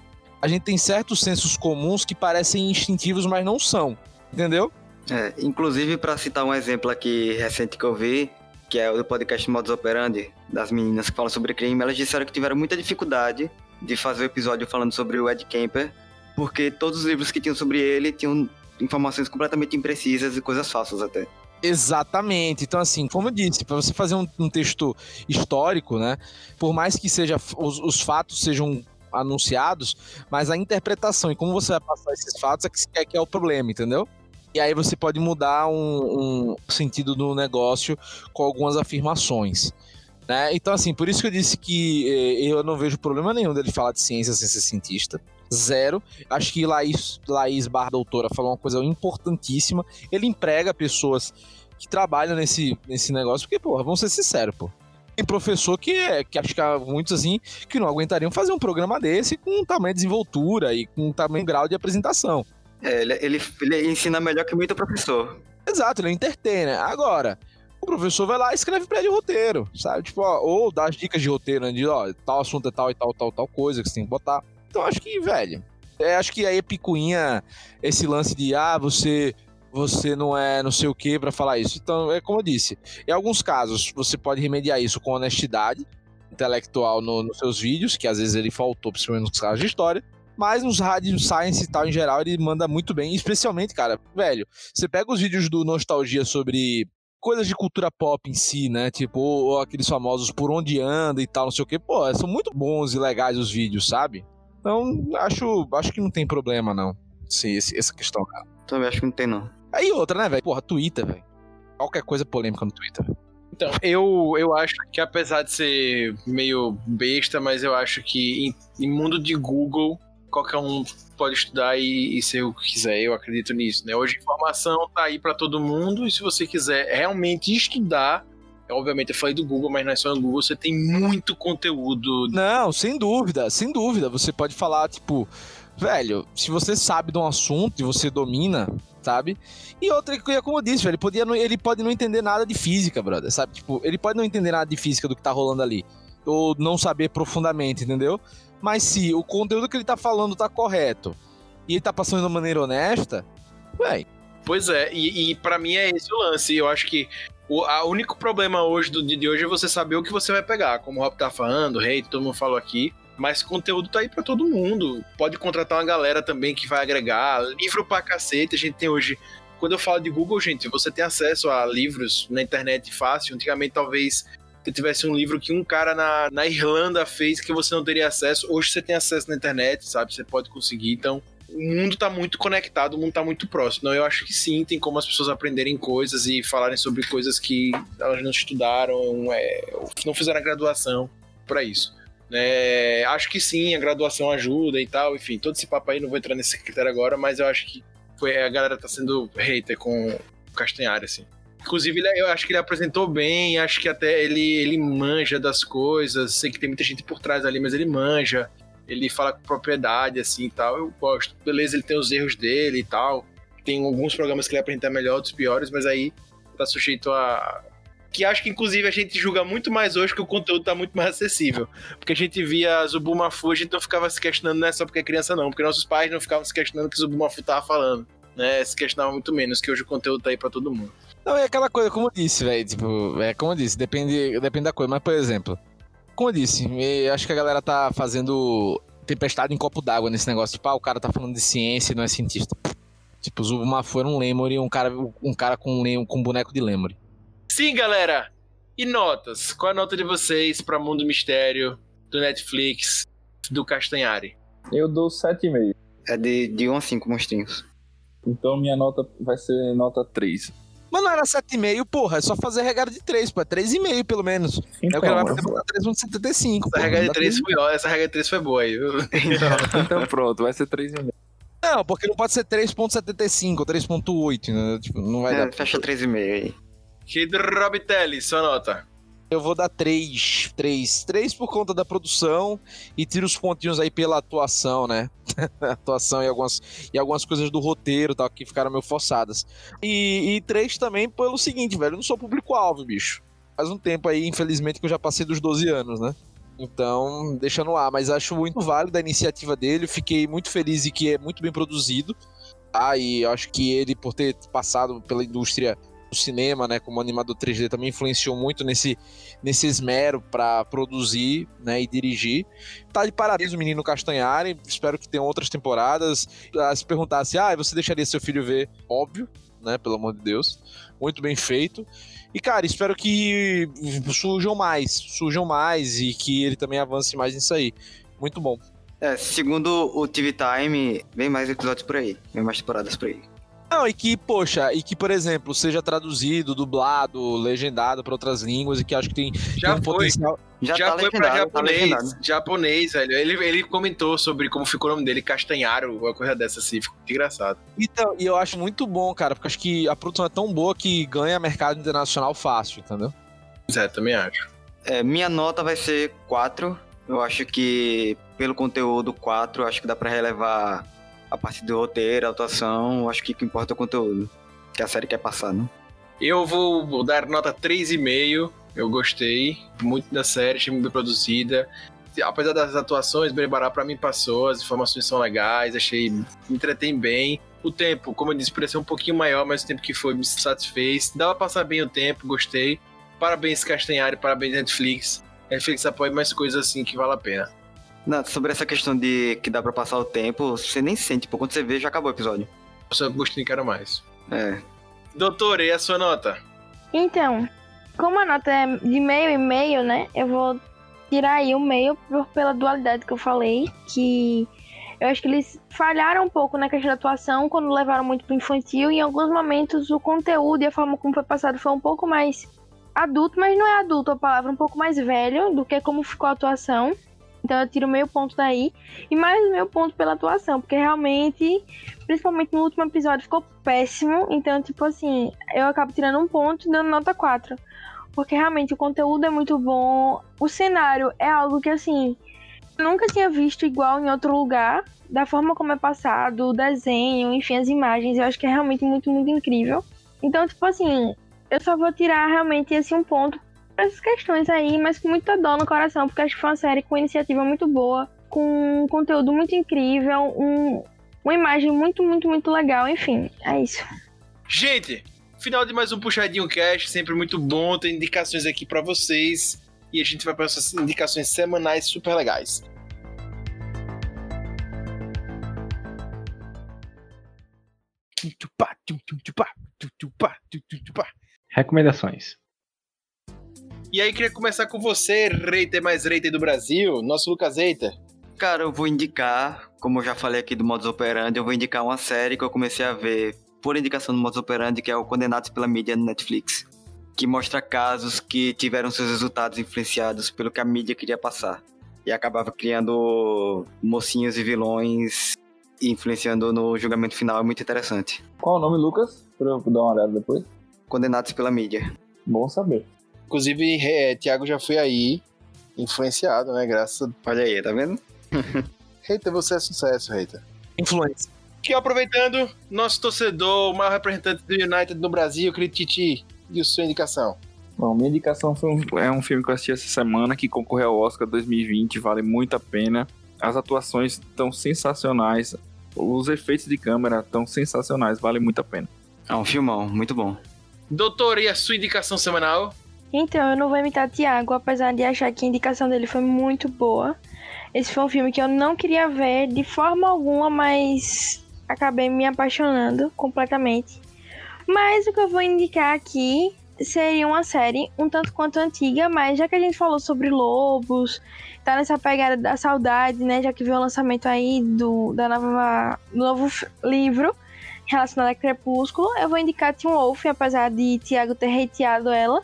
a gente tem certos sensos comuns que parecem instintivos, mas não são, entendeu? É, inclusive, para citar um exemplo aqui recente que eu vi, que é o do podcast Modus Operandi, das meninas que falam sobre crime, elas disseram que tiveram muita dificuldade de fazer o episódio falando sobre o Ed Kemper, porque todos os livros que tinham sobre ele tinham informações completamente imprecisas e coisas falsas até. Exatamente. Então, assim, como eu disse, para você fazer um, um texto histórico, né? Por mais que seja os, os fatos sejam anunciados, mas a interpretação e como você vai passar esses fatos é que, é que é o problema, entendeu? E aí você pode mudar um, um sentido do negócio com algumas afirmações. Né? Então, assim, por isso que eu disse que eh, eu não vejo problema nenhum dele falar de ciência sem ser cientista. Zero. Acho que Laís, Laís Barra Doutora falou uma coisa importantíssima. Ele emprega pessoas que trabalham nesse, nesse negócio, porque, porra, vamos ser sinceros, pô. Tem professor que, é, que acho que há muitos assim, que não aguentariam fazer um programa desse com tamanho de desenvoltura e com tamanho grau de apresentação. É, ele, ele, ele ensina melhor que muito professor. Exato, ele é entertainer. Agora, o professor vai lá e escreve pra ele o roteiro, sabe? Tipo, ó, ou dá as dicas de roteiro, né? De, ó, tal assunto é tal e tal, tal, tal coisa que você tem que botar. Então acho que, velho, é, acho que aí a picuinha, esse lance de, ah, você você não é não sei o que para falar isso. Então, é como eu disse, em alguns casos você pode remediar isso com honestidade intelectual no, nos seus vídeos, que às vezes ele faltou, principalmente nos casos de história. Mas nos rádio science e tal, em geral, ele manda muito bem. Especialmente, cara, velho, você pega os vídeos do Nostalgia sobre coisas de cultura pop em si, né? Tipo, ou aqueles famosos por onde anda e tal, não sei o que. Pô, são muito bons e legais os vídeos, sabe? Então, acho, acho que não tem problema, não. Sim, essa questão, cara. Também acho que não tem, não. Aí outra, né, velho? Porra, Twitter, velho. Qualquer coisa polêmica no Twitter, velho. Então, eu, eu acho que apesar de ser meio besta, mas eu acho que em, em mundo de Google, qualquer um pode estudar e, e, ser o que quiser. Eu acredito nisso, né? Hoje a informação tá aí para todo mundo e se você quiser realmente estudar, obviamente eu falei do Google, mas não é só no Google, você tem muito conteúdo. Não, sem dúvida, sem dúvida. Você pode falar, tipo, velho, se você sabe de um assunto e você domina, sabe? E outra que, como eu disse, velho, ele, podia, ele pode não entender nada de física, brother, sabe? Tipo, ele pode não entender nada de física do que tá rolando ali. Ou não saber profundamente, entendeu? Mas se o conteúdo que ele tá falando tá correto e ele tá passando de uma maneira honesta, velho. Pois é, e, e para mim é esse o lance. Eu acho que o a único problema hoje do dia de hoje é você saber o que você vai pegar. Como o Rob tá falando, o Rei, todo mundo falou aqui. Mas conteúdo tá aí para todo mundo. Pode contratar uma galera também que vai agregar. Livro pra cacete. A gente tem hoje. Quando eu falo de Google, gente, você tem acesso a livros na internet fácil. Antigamente, talvez você tivesse um livro que um cara na, na Irlanda fez que você não teria acesso. Hoje você tem acesso na internet, sabe? Você pode conseguir. Então, o mundo está muito conectado, o mundo está muito próximo. Então, eu acho que sim, tem como as pessoas aprenderem coisas e falarem sobre coisas que elas não estudaram, é, não fizeram a graduação para isso. É, acho que sim, a graduação ajuda e tal, enfim, todo esse papo aí, não vou entrar nesse critério agora, mas eu acho que foi, a galera tá sendo hater com o Castanhari, assim. Inclusive, ele, eu acho que ele apresentou bem, acho que até ele, ele manja das coisas, sei que tem muita gente por trás ali, mas ele manja, ele fala com propriedade, assim, e tal, eu gosto. Beleza, ele tem os erros dele e tal, tem alguns programas que ele apresenta melhor, outros piores, mas aí tá sujeito a, que acho que inclusive a gente julga muito mais hoje que o conteúdo tá muito mais acessível. Porque a gente via Zubumafu, a gente não ficava se questionando, não é só porque é criança, não. Porque nossos pais não ficavam se questionando o que Zubumafu tava falando. Né? Se questionavam muito menos, que hoje o conteúdo tá aí pra todo mundo. Não, é aquela coisa, como eu disse, velho. Tipo, é como eu disse, depende, depende da coisa. Mas, por exemplo, como eu disse, eu acho que a galera tá fazendo tempestade em copo d'água nesse negócio. Tipo, ah, o cara tá falando de ciência e não é cientista. Tipo, Zubumafu era um Lemuri, um cara, um cara com um, com um boneco de Lemuri. Sim, galera. E notas? Qual a nota de vocês para Mundo Mistério do Netflix do Castanhari? Eu dou 7,5. É de, de 1 a 5 monstrinhos. Então minha nota vai ser nota 3. Mas não era 7,5, porra. É só fazer regra de 3, pô. É 3,5 pelo menos. Então, é o que ela vai fazer botar 3,75. Essa regra de 3 foi, ó, essa regra de 3 foi boa aí, viu? Então, então pronto, vai ser 3,5. Não, porque não pode ser 3.75 ou 3.8, né? Tipo, não vai É, dar. fecha 3,5 aí. Kid Robitelli, sua nota. Eu vou dar 3. 3. 3 por conta da produção e tiro os pontinhos aí pela atuação, né? atuação e algumas, e algumas coisas do roteiro tal, que ficaram meio forçadas. E, e 3 também pelo seguinte, velho, eu não sou público-alvo, bicho. Faz um tempo aí, infelizmente, que eu já passei dos 12 anos, né? Então, deixa no ar, mas acho muito válida a iniciativa dele. Fiquei muito feliz e que é muito bem produzido. Ah, e acho que ele, por ter passado pela indústria do cinema, né, como animador 3D, também influenciou muito nesse, nesse esmero para produzir, né, e dirigir. Tá de parabéns o menino Castanhari, espero que tenham outras temporadas. Ah, se perguntasse, ah, você deixaria seu filho ver? Óbvio, né, pelo amor de Deus. Muito bem feito. E, cara, espero que surjam mais, surjam mais e que ele também avance mais nisso aí. Muito bom. É, segundo o TV Time, vem mais episódios por aí. Vem mais temporadas por aí. Não, e que, poxa, e que, por exemplo, seja traduzido, dublado, legendado para outras línguas e que acho que tem, Já tem um foi. potencial. Já, Já tá foi pra legendado, tá japonês. legendado. japonês, velho. Ele, ele comentou sobre como ficou o nome dele, Castanharo, uma coisa dessa assim. Ficou muito engraçado. Então, e eu acho muito bom, cara, porque acho que a produção é tão boa que ganha mercado internacional fácil, entendeu? É, também acho. É, minha nota vai ser 4. Eu acho que, pelo conteúdo 4, acho que dá pra relevar a parte do roteiro, a atuação. Acho que o que importa é o conteúdo. Que a série quer passar, né? Eu vou, dar nota 3,5. Eu gostei muito da série, achei muito bem produzida. Apesar das atuações, Brebará pra mim passou, as informações são legais, achei, me entretém bem. O tempo, como eu disse, pareceu um pouquinho maior, mas o tempo que foi me satisfez. Dava pra passar bem o tempo, gostei. Parabéns, Castanhari, parabéns, Netflix. Netflix apoia mais coisas assim que vale a pena. Não, sobre essa questão de que dá pra passar o tempo, você nem sente, tipo, quando você vê, já acabou o episódio. Eu só gostei, quero mais. É. Doutor, e a sua nota? Então, como a nota é de meio e meio, né? Eu vou tirar aí o meio por- pela dualidade que eu falei, que eu acho que eles falharam um pouco na questão da atuação quando levaram muito pro infantil e em alguns momentos o conteúdo e a forma como foi passado foi um pouco mais adulto, mas não é adulto a palavra, um pouco mais velho do que como ficou a atuação. Então eu tiro meio ponto daí. E mais meio ponto pela atuação, porque realmente, principalmente no último episódio, ficou péssimo. Então, tipo assim, eu acabo tirando um ponto e dando nota 4. Porque realmente o conteúdo é muito bom. O cenário é algo que, assim, eu nunca tinha visto igual em outro lugar. Da forma como é passado, o desenho, enfim, as imagens. Eu acho que é realmente muito, muito incrível. Então, tipo assim, eu só vou tirar realmente esse um ponto pra essas questões aí, mas com muita dor no coração, porque acho que foi uma série com iniciativa muito boa, com um conteúdo muito incrível, um, uma imagem muito, muito, muito legal. Enfim, é isso. Gente, final de mais um Puxadinho Cast, sempre muito bom, tem indicações aqui pra vocês. E a gente vai para essas indicações semanais super legais. Recomendações. E aí, queria começar com você, Reiter mais Reiter do Brasil, nosso Lucas Eita. Cara, eu vou indicar, como eu já falei aqui do Modus Operandi, eu vou indicar uma série que eu comecei a ver por indicação do Modus Operandi, que é o Condenados pela Mídia no Netflix. Que mostra casos que tiveram seus resultados influenciados pelo que a mídia queria passar. E acabava criando mocinhos e vilões e influenciando no julgamento final. É muito interessante. Qual o nome, Lucas? Pra eu dar uma olhada depois. Condenados pela Mídia. Bom saber. Inclusive, é, Thiago já foi aí, influenciado, né? Graças a... Olha aí, tá vendo? Reiter, você é sucesso, Reiter. Influência. Que aproveitando, nosso torcedor, o maior representante do United no Brasil, querido Titi, e a sua indicação? Bom, minha indicação foi um, é um filme que eu assisti essa semana que concorreu ao Oscar 2020, vale muito a pena. As atuações estão sensacionais, os efeitos de câmera estão sensacionais, vale muito a pena. É um filmão, muito bom. Doutor, e a sua indicação semanal? Então, eu não vou imitar Tiago, apesar de achar que a indicação dele foi muito boa. Esse foi um filme que eu não queria ver de forma alguma, mas acabei me apaixonando completamente. Mas o que eu vou indicar aqui seria uma série um tanto quanto antiga, mas já que a gente falou sobre lobos, tá nessa pegada da saudade, né? Já que veio o lançamento aí do, da nova, do novo livro relacionado a Crepúsculo, eu vou indicar Teen Wolf, apesar de Tiago ter hateado ela.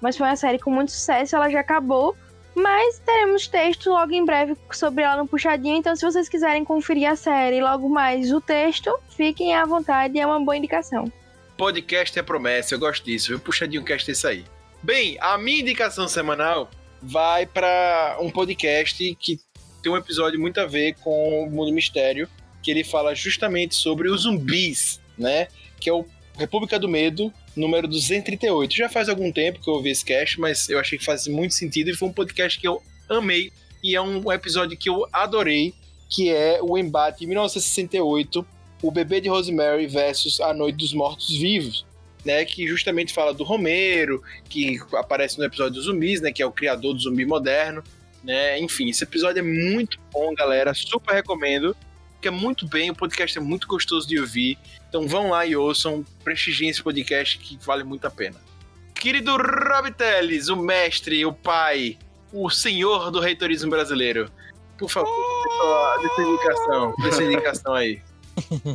Mas foi uma série com muito sucesso, ela já acabou. Mas teremos texto logo em breve sobre ela no Puxadinho, então se vocês quiserem conferir a série logo mais o texto, fiquem à vontade, é uma boa indicação. Podcast é promessa, eu gosto disso, viu? Puxadinho cast é isso aí. Bem, a minha indicação semanal vai para um podcast que tem um episódio muito a ver com o Mundo Mistério, que ele fala justamente sobre os zumbis, né? Que é o República do Medo, número 238. Já faz algum tempo que eu ouvi esse cast, mas eu achei que faz muito sentido e foi um podcast que eu amei e é um episódio que eu adorei, que é o embate em 1968 o bebê de Rosemary versus A Noite dos Mortos Vivos, né? Que justamente fala do Romero, que aparece no episódio dos zumbis, né? Que é o criador do zumbi moderno, né? Enfim, esse episódio é muito bom, galera. Super recomendo. Que é muito bem, o podcast é muito gostoso de ouvir. Então vão lá e ouçam, prestigiem esse podcast que vale muito a pena. Querido Rob Teles, o mestre, o pai, o senhor do reitorismo brasileiro. Por favor, dê sua indicação, dê sua indicação aí.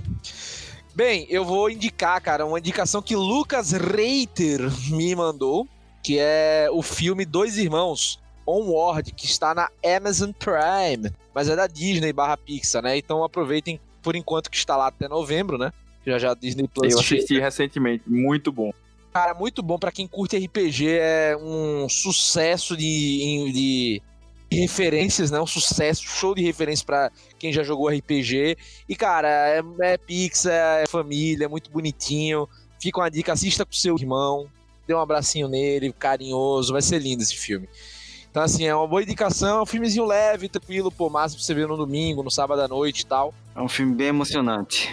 Bem, eu vou indicar, cara, uma indicação que Lucas Reiter me mandou, que é o filme Dois Irmãos, Onward, que está na Amazon Prime, mas é da Disney barra Pixar, né? Então aproveitem por enquanto que está lá até novembro, né? Já já Disney Plus Eu chega. assisti recentemente, muito bom. Cara, muito bom pra quem curte RPG, é um sucesso de, de referências, né? Um sucesso, show de referência pra quem já jogou RPG. E, cara, é, é Pixar, é família, é muito bonitinho. Fica uma dica, assista com seu irmão, dê um abracinho nele, carinhoso, vai ser lindo esse filme. Então, assim, é uma boa indicação, é um filmezinho leve, tranquilo, pô, massa pra você ver no domingo, no sábado à noite e tal. É um filme bem emocionante.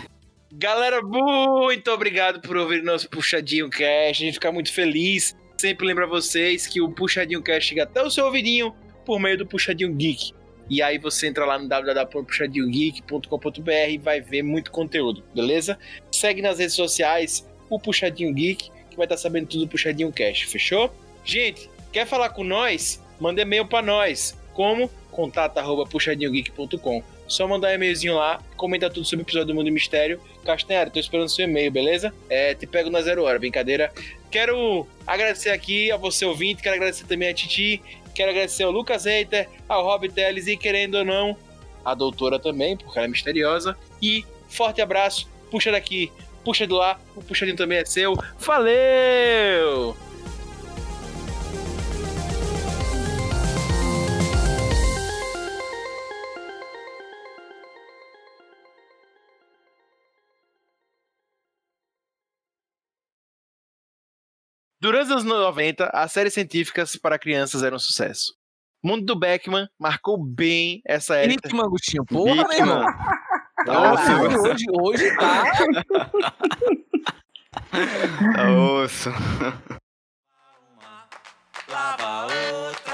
Galera, muito obrigado por ouvir nosso Puxadinho Cast. A gente fica muito feliz. Sempre lembra vocês que o Puxadinho Cast chega até o seu ouvidinho por meio do Puxadinho Geek. E aí você entra lá no www.puxadinhogeek.com.br e vai ver muito conteúdo, beleza? Segue nas redes sociais o Puxadinho Geek, que vai estar sabendo tudo do Puxadinho Cast, fechou? Gente, quer falar com nós? Manda e-mail para nós. Como? contato@puxadinhogeek.com. Só mandar um e-mailzinho lá, comenta tudo sobre o episódio do Mundo Mistério. Castanhari, tô esperando seu e-mail, beleza? É, te pego na zero hora, brincadeira. Quero agradecer aqui a você ouvinte, quero agradecer também a Titi, quero agradecer ao Lucas Reiter, ao Rob Teles e, querendo ou não, a doutora também, porque ela é misteriosa. E forte abraço, puxa daqui, puxa de lá, o puxadinho também é seu. Valeu! Durante os anos 90, as séries científicas para crianças eram um sucesso. O mundo do Beckman marcou bem essa época. Hickman, Agostinho, porra, meu Hickman. irmão. Nossa, Caralho, hoje, hoje tá. Osso. lava outra.